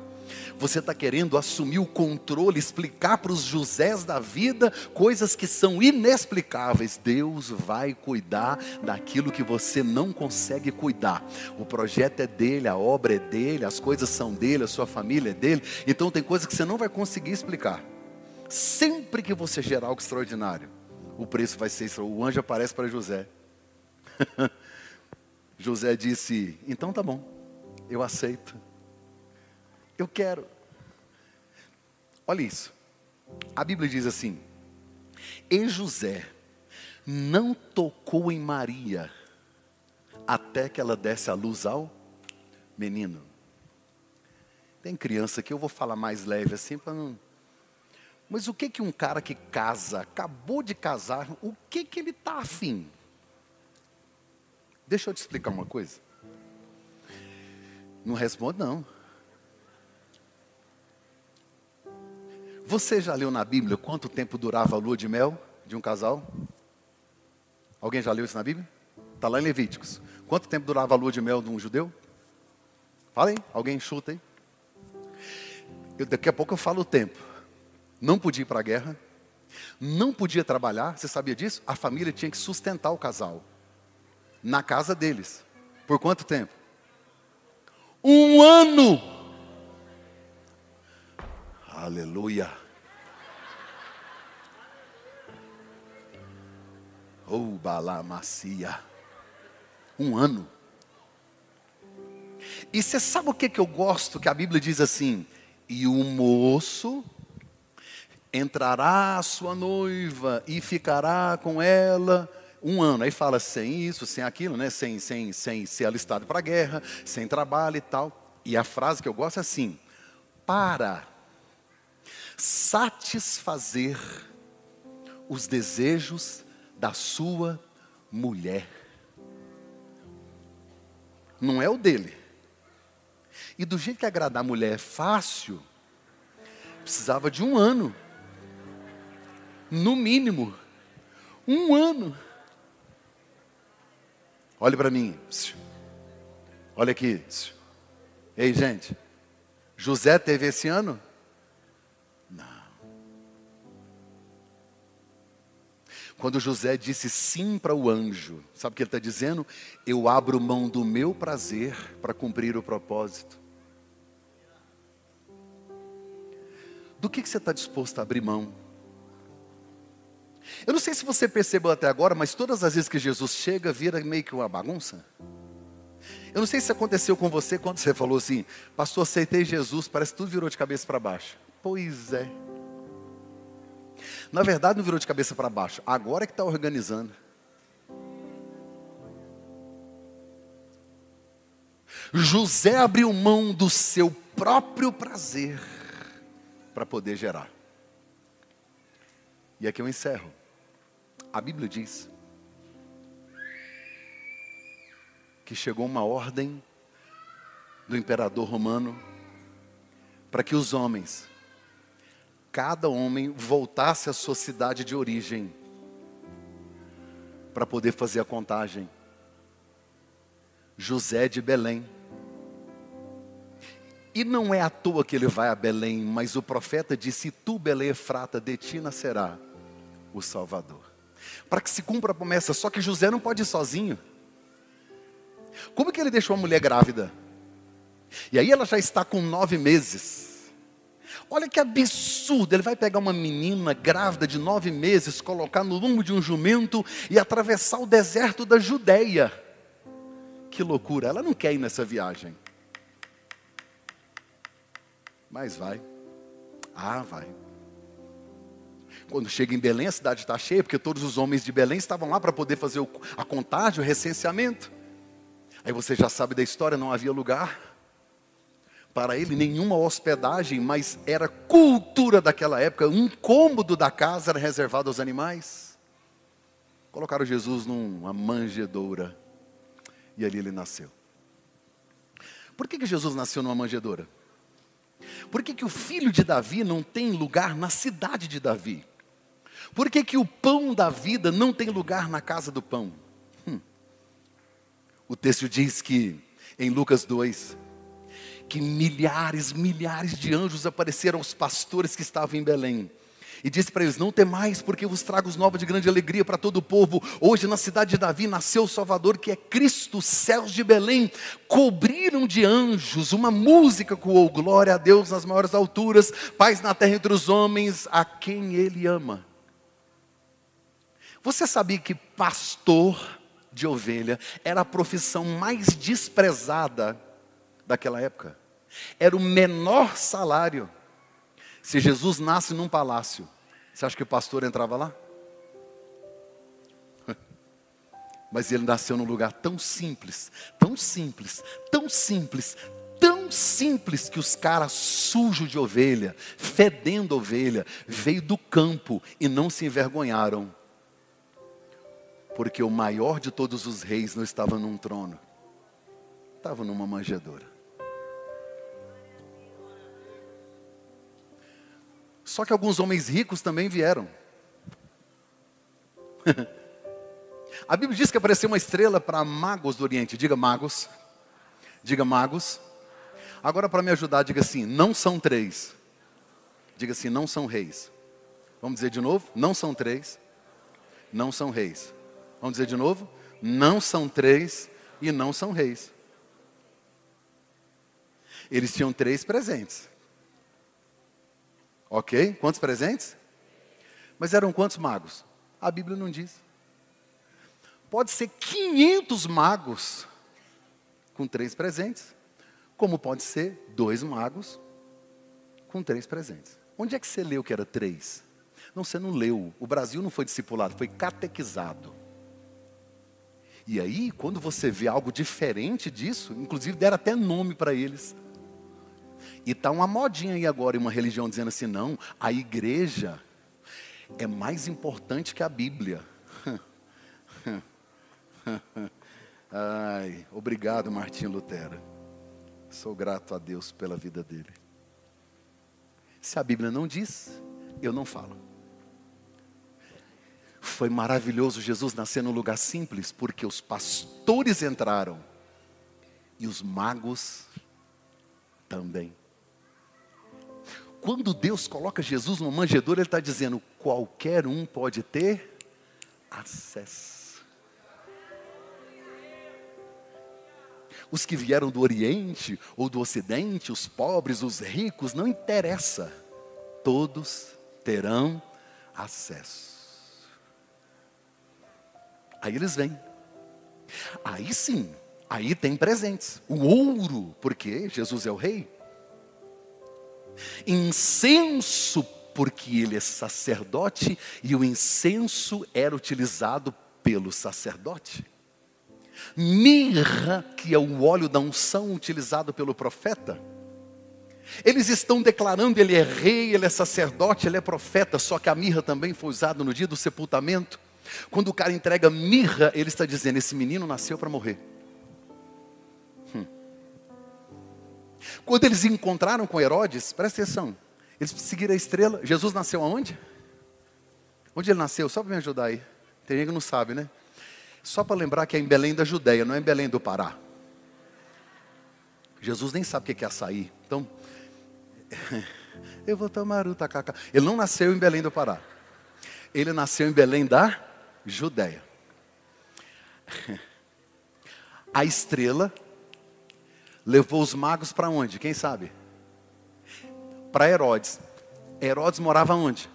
Você está querendo assumir o controle, explicar para os Josés da vida coisas que são inexplicáveis. Deus vai cuidar daquilo que você não consegue cuidar. O projeto é dele, a obra é dele, as coisas são dele, a sua família é dele. Então tem coisas que você não vai conseguir explicar. Sempre que você gerar algo extraordinário, o preço vai ser extraordinário. O anjo aparece para José. José disse: Então tá bom, eu aceito. Eu quero. Olha isso. A Bíblia diz assim: E José não tocou em Maria até que ela desse a luz ao menino. Tem criança que eu vou falar mais leve assim para não. Mas o que que um cara que casa, acabou de casar, o que que ele tá afim? Deixa eu te explicar uma coisa. Não responde não. Você já leu na Bíblia quanto tempo durava a lua de mel de um casal? Alguém já leu isso na Bíblia? Está lá em Levíticos. Quanto tempo durava a lua de mel de um judeu? Fala aí, alguém chuta aí. Eu, daqui a pouco eu falo o tempo. Não podia ir para a guerra, não podia trabalhar, você sabia disso? A família tinha que sustentar o casal na casa deles. Por quanto tempo? Um ano Aleluia. Oh, balamacia. Um ano. E você sabe o que, que eu gosto? Que a Bíblia diz assim: e o moço entrará a sua noiva e ficará com ela um ano. Aí fala sem isso, sem aquilo, né? Sem, sem, sem ser alistado para a guerra, sem trabalho e tal. E a frase que eu gosto é assim: para satisfazer os desejos da sua mulher. Não é o dele. E do jeito que agradar a mulher é fácil, precisava de um ano. No mínimo. Um ano. Olhe para mim. Olha aqui. Ei, gente. José teve esse ano? Quando José disse sim para o anjo, sabe o que ele está dizendo? Eu abro mão do meu prazer para cumprir o propósito. Do que, que você está disposto a abrir mão? Eu não sei se você percebeu até agora, mas todas as vezes que Jesus chega, vira meio que uma bagunça. Eu não sei se aconteceu com você quando você falou assim, pastor, aceitei Jesus, parece que tudo virou de cabeça para baixo. Pois é. Na verdade, não virou de cabeça para baixo, agora é que está organizando. José abriu mão do seu próprio prazer para poder gerar. E aqui eu encerro. A Bíblia diz que chegou uma ordem do imperador romano para que os homens, cada homem, voltasse à sua cidade de origem para poder fazer a contagem. José de Belém. E não é à toa que ele vai a Belém, mas o profeta disse: Tu, Belém Efrata, de ti nascerá o Salvador para que se cumpra a promessa. Só que José não pode ir sozinho. Como que ele deixou a mulher grávida? E aí ela já está com nove meses. Olha que absurdo, ele vai pegar uma menina grávida de nove meses, colocar no lombo de um jumento e atravessar o deserto da Judéia. Que loucura, ela não quer ir nessa viagem. Mas vai. Ah, vai. Quando chega em Belém, a cidade está cheia, porque todos os homens de Belém estavam lá para poder fazer a contagem, o recenseamento. Aí você já sabe da história, não havia lugar para ele, nenhuma hospedagem, mas era cultura daquela época, um cômodo da casa era reservado aos animais. Colocaram Jesus numa manjedoura e ali ele nasceu. Por que, que Jesus nasceu numa manjedoura? Por que, que o filho de Davi não tem lugar na cidade de Davi? Por que, que o pão da vida não tem lugar na casa do pão? Hum. O texto diz que, em Lucas 2, que milhares, milhares de anjos apareceram aos pastores que estavam em Belém. E disse para eles: Não temais, porque vos trago novas de grande alegria para todo o povo. Hoje, na cidade de Davi, nasceu o Salvador, que é Cristo. Os céus de Belém cobriram de anjos. Uma música coou: Glória a Deus nas maiores alturas, paz na terra entre os homens, a quem Ele ama. Você sabia que pastor de ovelha era a profissão mais desprezada daquela época? Era o menor salário. Se Jesus nasce num palácio, você acha que o pastor entrava lá? Mas ele nasceu num lugar tão simples, tão simples, tão simples, tão simples que os caras sujos de ovelha, fedendo ovelha, veio do campo e não se envergonharam porque o maior de todos os reis não estava num trono, estava numa manjedoura. Só que alguns homens ricos também vieram. A Bíblia diz que apareceu uma estrela para magos do Oriente. Diga magos. Diga magos. Agora, para me ajudar, diga assim: não são três. Diga assim: não são reis. Vamos dizer de novo? Não são três. Não são reis. Vamos dizer de novo? Não são três e não são reis. Eles tinham três presentes. Ok? Quantos presentes? Mas eram quantos magos? A Bíblia não diz. Pode ser 500 magos com três presentes, como pode ser dois magos com três presentes. Onde é que você leu que era três? Não, você não leu. O Brasil não foi discipulado, foi catequizado. E aí, quando você vê algo diferente disso, inclusive deram até nome para eles. E tá uma modinha aí agora em uma religião dizendo assim: não, a igreja é mais importante que a Bíblia. Ai, obrigado, Martim Lutero. Sou grato a Deus pela vida dele. Se a Bíblia não diz, eu não falo. Foi maravilhoso Jesus nascer num lugar simples, porque os pastores entraram e os magos também. Quando Deus coloca Jesus numa manjedoura, Ele está dizendo: qualquer um pode ter acesso. Os que vieram do Oriente ou do Ocidente, os pobres, os ricos, não interessa. Todos terão acesso. Aí eles vêm. Aí sim, aí tem presentes. O ouro, porque Jesus é o rei. Incenso, porque ele é sacerdote e o incenso era utilizado pelo sacerdote. Mirra, que é o óleo da unção utilizado pelo profeta. Eles estão declarando, ele é rei, ele é sacerdote, ele é profeta, só que a mirra também foi usada no dia do sepultamento. Quando o cara entrega mirra, ele está dizendo: esse menino nasceu para morrer. Quando eles encontraram com Herodes, presta atenção, eles seguiram a estrela. Jesus nasceu aonde? Onde ele nasceu? Só para me ajudar aí. Tem gente que não sabe, né? Só para lembrar que é em Belém da Judéia, não é em Belém do Pará. Jesus nem sabe o que é açaí. Então, eu vou tomar o tacacá. Ele não nasceu em Belém do Pará. Ele nasceu em Belém da Judéia. A estrela levou os magos para onde? Quem sabe? Para Herodes. Herodes morava onde?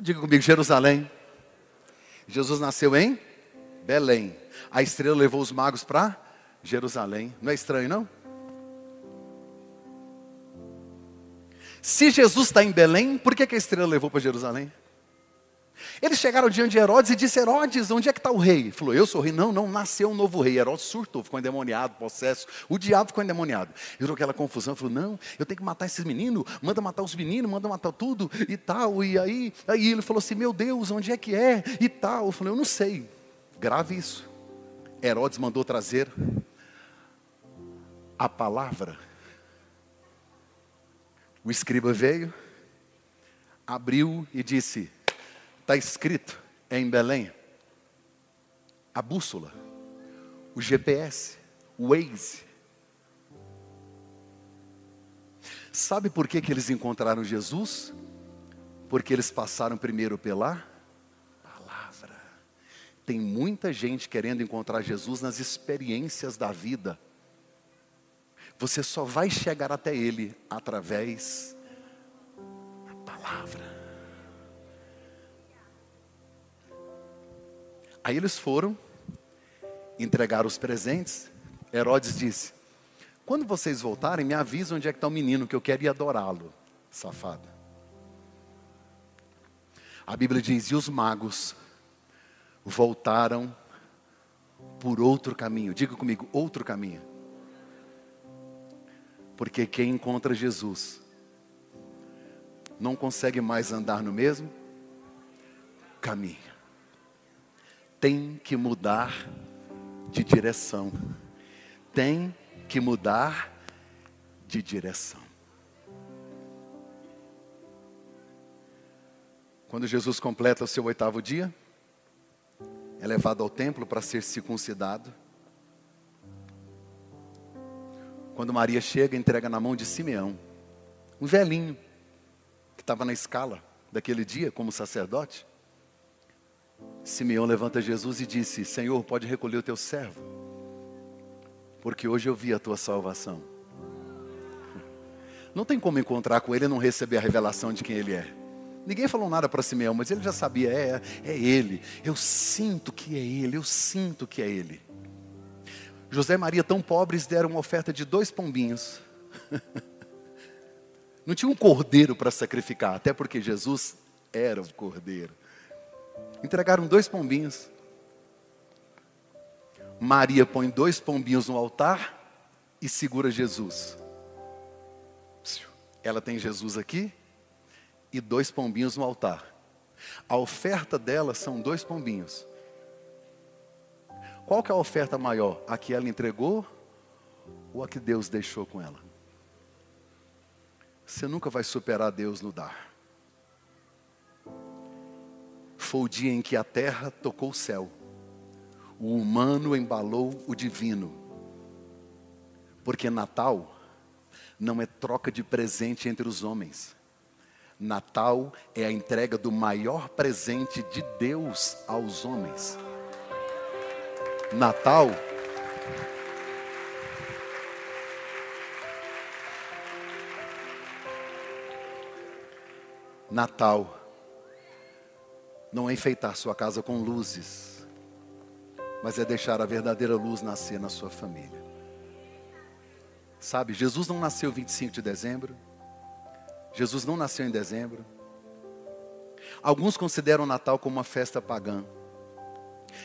Diga comigo, Jerusalém. Jesus nasceu em Belém. A estrela levou os magos para Jerusalém. Não é estranho, não? Se Jesus está em Belém, por que, que a estrela levou para Jerusalém? Eles chegaram diante de Herodes e disse: Herodes, onde é que está o rei? Ele falou: Eu sou o rei. Não, não, nasceu um novo rei. Herodes surtou, ficou endemoniado, possesso. O diabo ficou endemoniado. Virou aquela confusão. Falou: Não, eu tenho que matar esses meninos. Manda matar os meninos, manda matar tudo e tal. E aí, aí ele falou assim: Meu Deus, onde é que é? E tal. Eu falei: Eu não sei. Grave isso. Herodes mandou trazer a palavra. O escriba veio, abriu e disse: Está escrito é em Belém. A bússola, o GPS, o Waze. Sabe por que, que eles encontraram Jesus? Porque eles passaram primeiro pela palavra. Tem muita gente querendo encontrar Jesus nas experiências da vida. Você só vai chegar até Ele através da palavra. Aí eles foram, entregaram os presentes. Herodes disse: Quando vocês voltarem, me avisam onde é que está o menino, que eu quero ir adorá-lo, safado. A Bíblia diz: E os magos voltaram por outro caminho. Diga comigo, outro caminho. Porque quem encontra Jesus não consegue mais andar no mesmo caminho tem que mudar de direção. Tem que mudar de direção. Quando Jesus completa o seu oitavo dia, é levado ao templo para ser circuncidado. Quando Maria chega, entrega na mão de Simeão, um velhinho que estava na escala daquele dia como sacerdote. Simeão levanta Jesus e disse: Senhor, pode recolher o teu servo, porque hoje eu vi a tua salvação. Não tem como encontrar com ele e não receber a revelação de quem ele é. Ninguém falou nada para Simeão, mas ele já sabia: é, é ele. Eu sinto que é ele, eu sinto que é ele. José e Maria, tão pobres, deram uma oferta de dois pombinhos. Não tinha um cordeiro para sacrificar, até porque Jesus era o cordeiro. Entregaram dois pombinhos. Maria põe dois pombinhos no altar e segura Jesus. Ela tem Jesus aqui e dois pombinhos no altar. A oferta dela são dois pombinhos. Qual que é a oferta maior? A que ela entregou ou a que Deus deixou com ela. Você nunca vai superar Deus no dar. Foi o dia em que a terra tocou o céu, o humano embalou o divino. Porque Natal não é troca de presente entre os homens. Natal é a entrega do maior presente de Deus aos homens. Natal Natal não é enfeitar sua casa com luzes, mas é deixar a verdadeira luz nascer na sua família. Sabe, Jesus não nasceu 25 de dezembro. Jesus não nasceu em dezembro. Alguns consideram o Natal como uma festa pagã.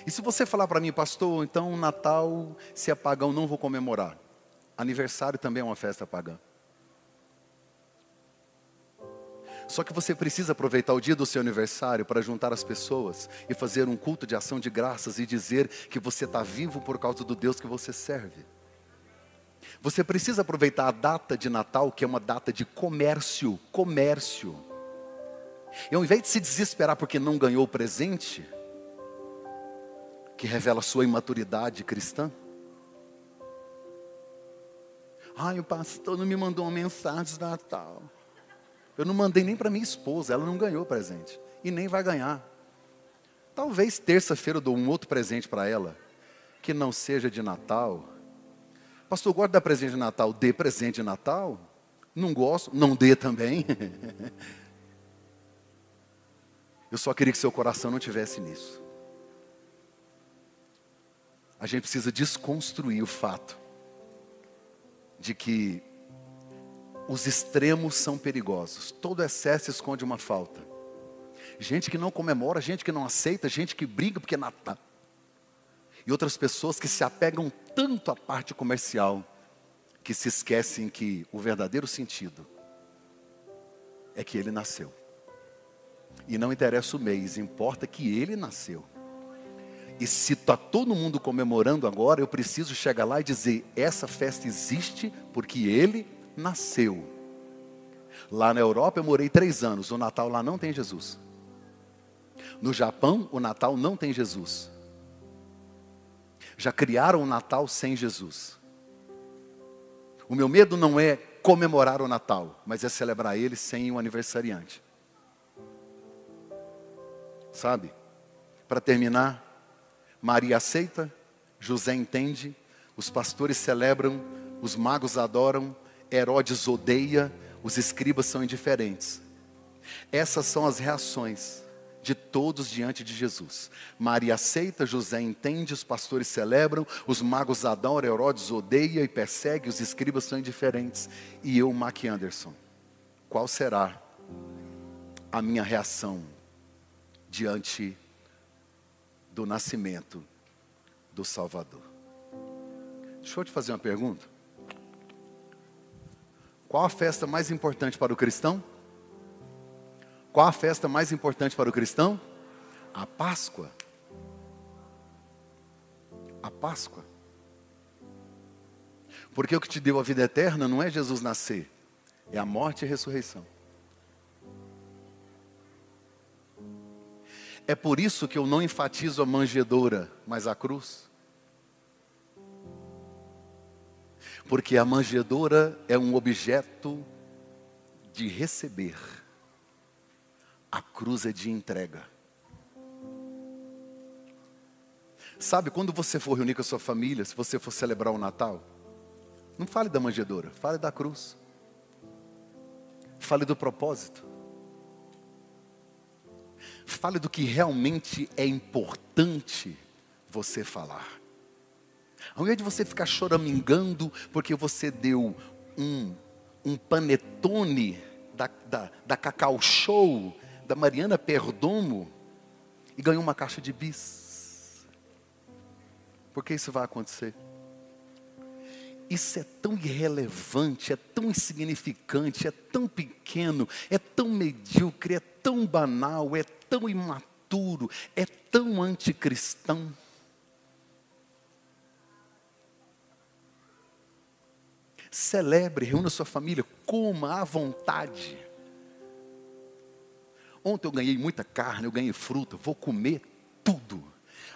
E se você falar para mim, pastor, então o Natal, se é pagão, não vou comemorar. Aniversário também é uma festa pagã. Só que você precisa aproveitar o dia do seu aniversário para juntar as pessoas e fazer um culto de ação de graças e dizer que você está vivo por causa do Deus que você serve. Você precisa aproveitar a data de Natal, que é uma data de comércio, comércio. E ao invés de se desesperar porque não ganhou o presente, que revela sua imaturidade cristã. Ai, o pastor não me mandou uma mensagem de Natal. Eu não mandei nem para minha esposa, ela não ganhou presente. E nem vai ganhar. Talvez terça-feira eu dou um outro presente para ela, que não seja de Natal. Pastor, gosta de dar presente de Natal? Dê presente de Natal? Não gosto? Não dê também. eu só queria que seu coração não tivesse nisso. A gente precisa desconstruir o fato de que os extremos são perigosos. Todo excesso esconde uma falta. Gente que não comemora, gente que não aceita, gente que briga porque é Natal. E outras pessoas que se apegam tanto à parte comercial que se esquecem que o verdadeiro sentido é que ele nasceu. E não interessa o mês, importa que ele nasceu. E se está todo mundo comemorando agora, eu preciso chegar lá e dizer: essa festa existe porque ele nasceu. Lá na Europa eu morei três anos, o Natal lá não tem Jesus. No Japão, o Natal não tem Jesus. Já criaram o Natal sem Jesus. O meu medo não é comemorar o Natal, mas é celebrar ele sem o aniversariante. Sabe? Para terminar, Maria aceita, José entende, os pastores celebram, os magos adoram, Herodes odeia, os escribas são indiferentes. Essas são as reações de todos diante de Jesus. Maria aceita, José entende, os pastores celebram, os magos adoram, Herodes odeia e persegue, os escribas são indiferentes. E eu, Mac Anderson, qual será a minha reação diante do nascimento do Salvador? Deixa eu te fazer uma pergunta. Qual a festa mais importante para o cristão? Qual a festa mais importante para o cristão? A Páscoa. A Páscoa. Porque o que te deu a vida eterna não é Jesus nascer, é a morte e a ressurreição. É por isso que eu não enfatizo a manjedoura, mas a cruz. Porque a manjedoura é um objeto de receber, a cruz é de entrega. Sabe, quando você for reunir com a sua família, se você for celebrar o Natal, não fale da manjedoura, fale da cruz. Fale do propósito. Fale do que realmente é importante você falar. Ao invés de você ficar choramingando porque você deu um, um panetone da, da, da Cacau Show, da Mariana Perdomo, e ganhou uma caixa de bis. Porque isso vai acontecer. Isso é tão irrelevante, é tão insignificante, é tão pequeno, é tão medíocre, é tão banal, é tão imaturo, é tão anticristão. Celebre, reúna sua família, coma à vontade. Ontem eu ganhei muita carne, eu ganhei fruta, vou comer tudo.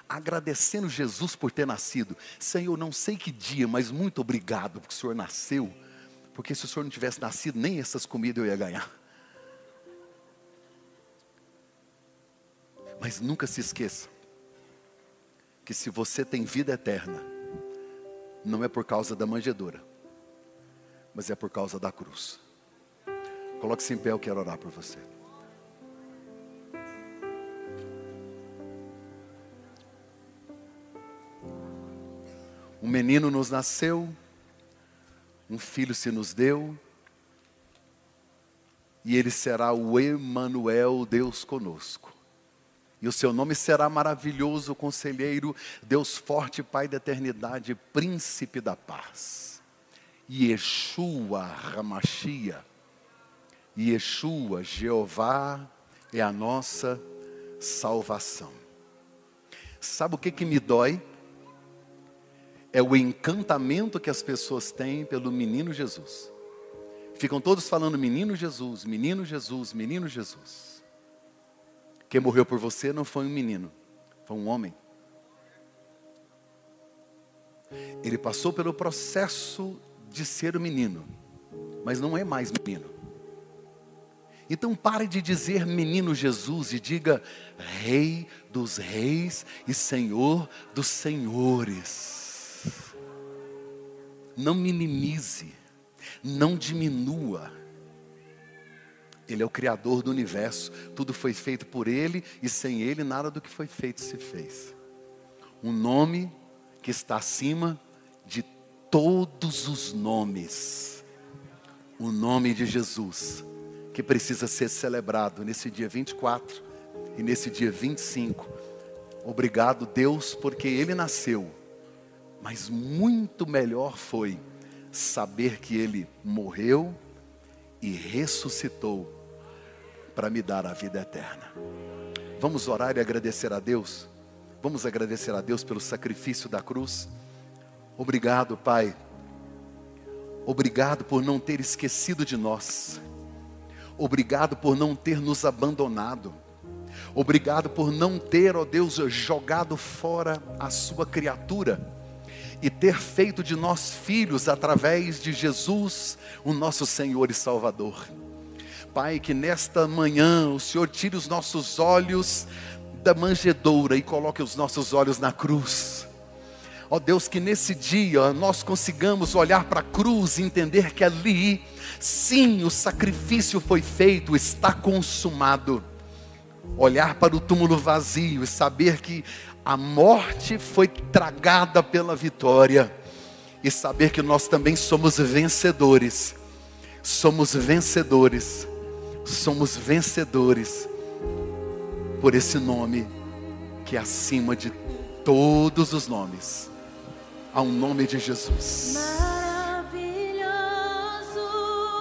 Agradecendo Jesus por ter nascido. Senhor, não sei que dia, mas muito obrigado porque o Senhor nasceu. Porque se o Senhor não tivesse nascido, nem essas comidas eu ia ganhar. Mas nunca se esqueça que se você tem vida eterna, não é por causa da manjedoura, mas é por causa da cruz. Coloque-se em pé, eu quero orar por você. Um menino nos nasceu, um filho se nos deu, e ele será o Emanuel, Deus conosco. E o seu nome será maravilhoso, conselheiro, Deus forte, Pai da eternidade, príncipe da paz. Yeshua Ramachia. Yeshua, Jeová, é a nossa salvação. Sabe o que, que me dói? É o encantamento que as pessoas têm pelo menino Jesus. Ficam todos falando menino Jesus, menino Jesus, menino Jesus. Quem morreu por você não foi um menino, foi um homem. Ele passou pelo processo de ser o menino, mas não é mais menino. Então pare de dizer menino Jesus e diga Rei dos reis e Senhor dos senhores. Não minimize, não diminua. Ele é o Criador do universo. Tudo foi feito por Ele e sem Ele nada do que foi feito se fez. Um nome que está acima de todos os nomes. O nome de Jesus, que precisa ser celebrado nesse dia 24 e nesse dia 25. Obrigado, Deus, porque Ele nasceu. Mas muito melhor foi saber que Ele morreu e ressuscitou para me dar a vida eterna. Vamos orar e agradecer a Deus. Vamos agradecer a Deus pelo sacrifício da cruz. Obrigado, Pai. Obrigado por não ter esquecido de nós. Obrigado por não ter nos abandonado. Obrigado por não ter, ó Deus, jogado fora a sua criatura e ter feito de nós filhos através de Jesus, o nosso Senhor e Salvador. Pai, que nesta manhã o Senhor tire os nossos olhos da manjedoura e coloque os nossos olhos na cruz. Ó Deus, que nesse dia nós consigamos olhar para a cruz e entender que ali, sim, o sacrifício foi feito, está consumado. Olhar para o túmulo vazio e saber que a morte foi tragada pela vitória. E saber que nós também somos vencedores. Somos vencedores somos vencedores por esse nome que é acima de todos os nomes. Um nome de Jesus.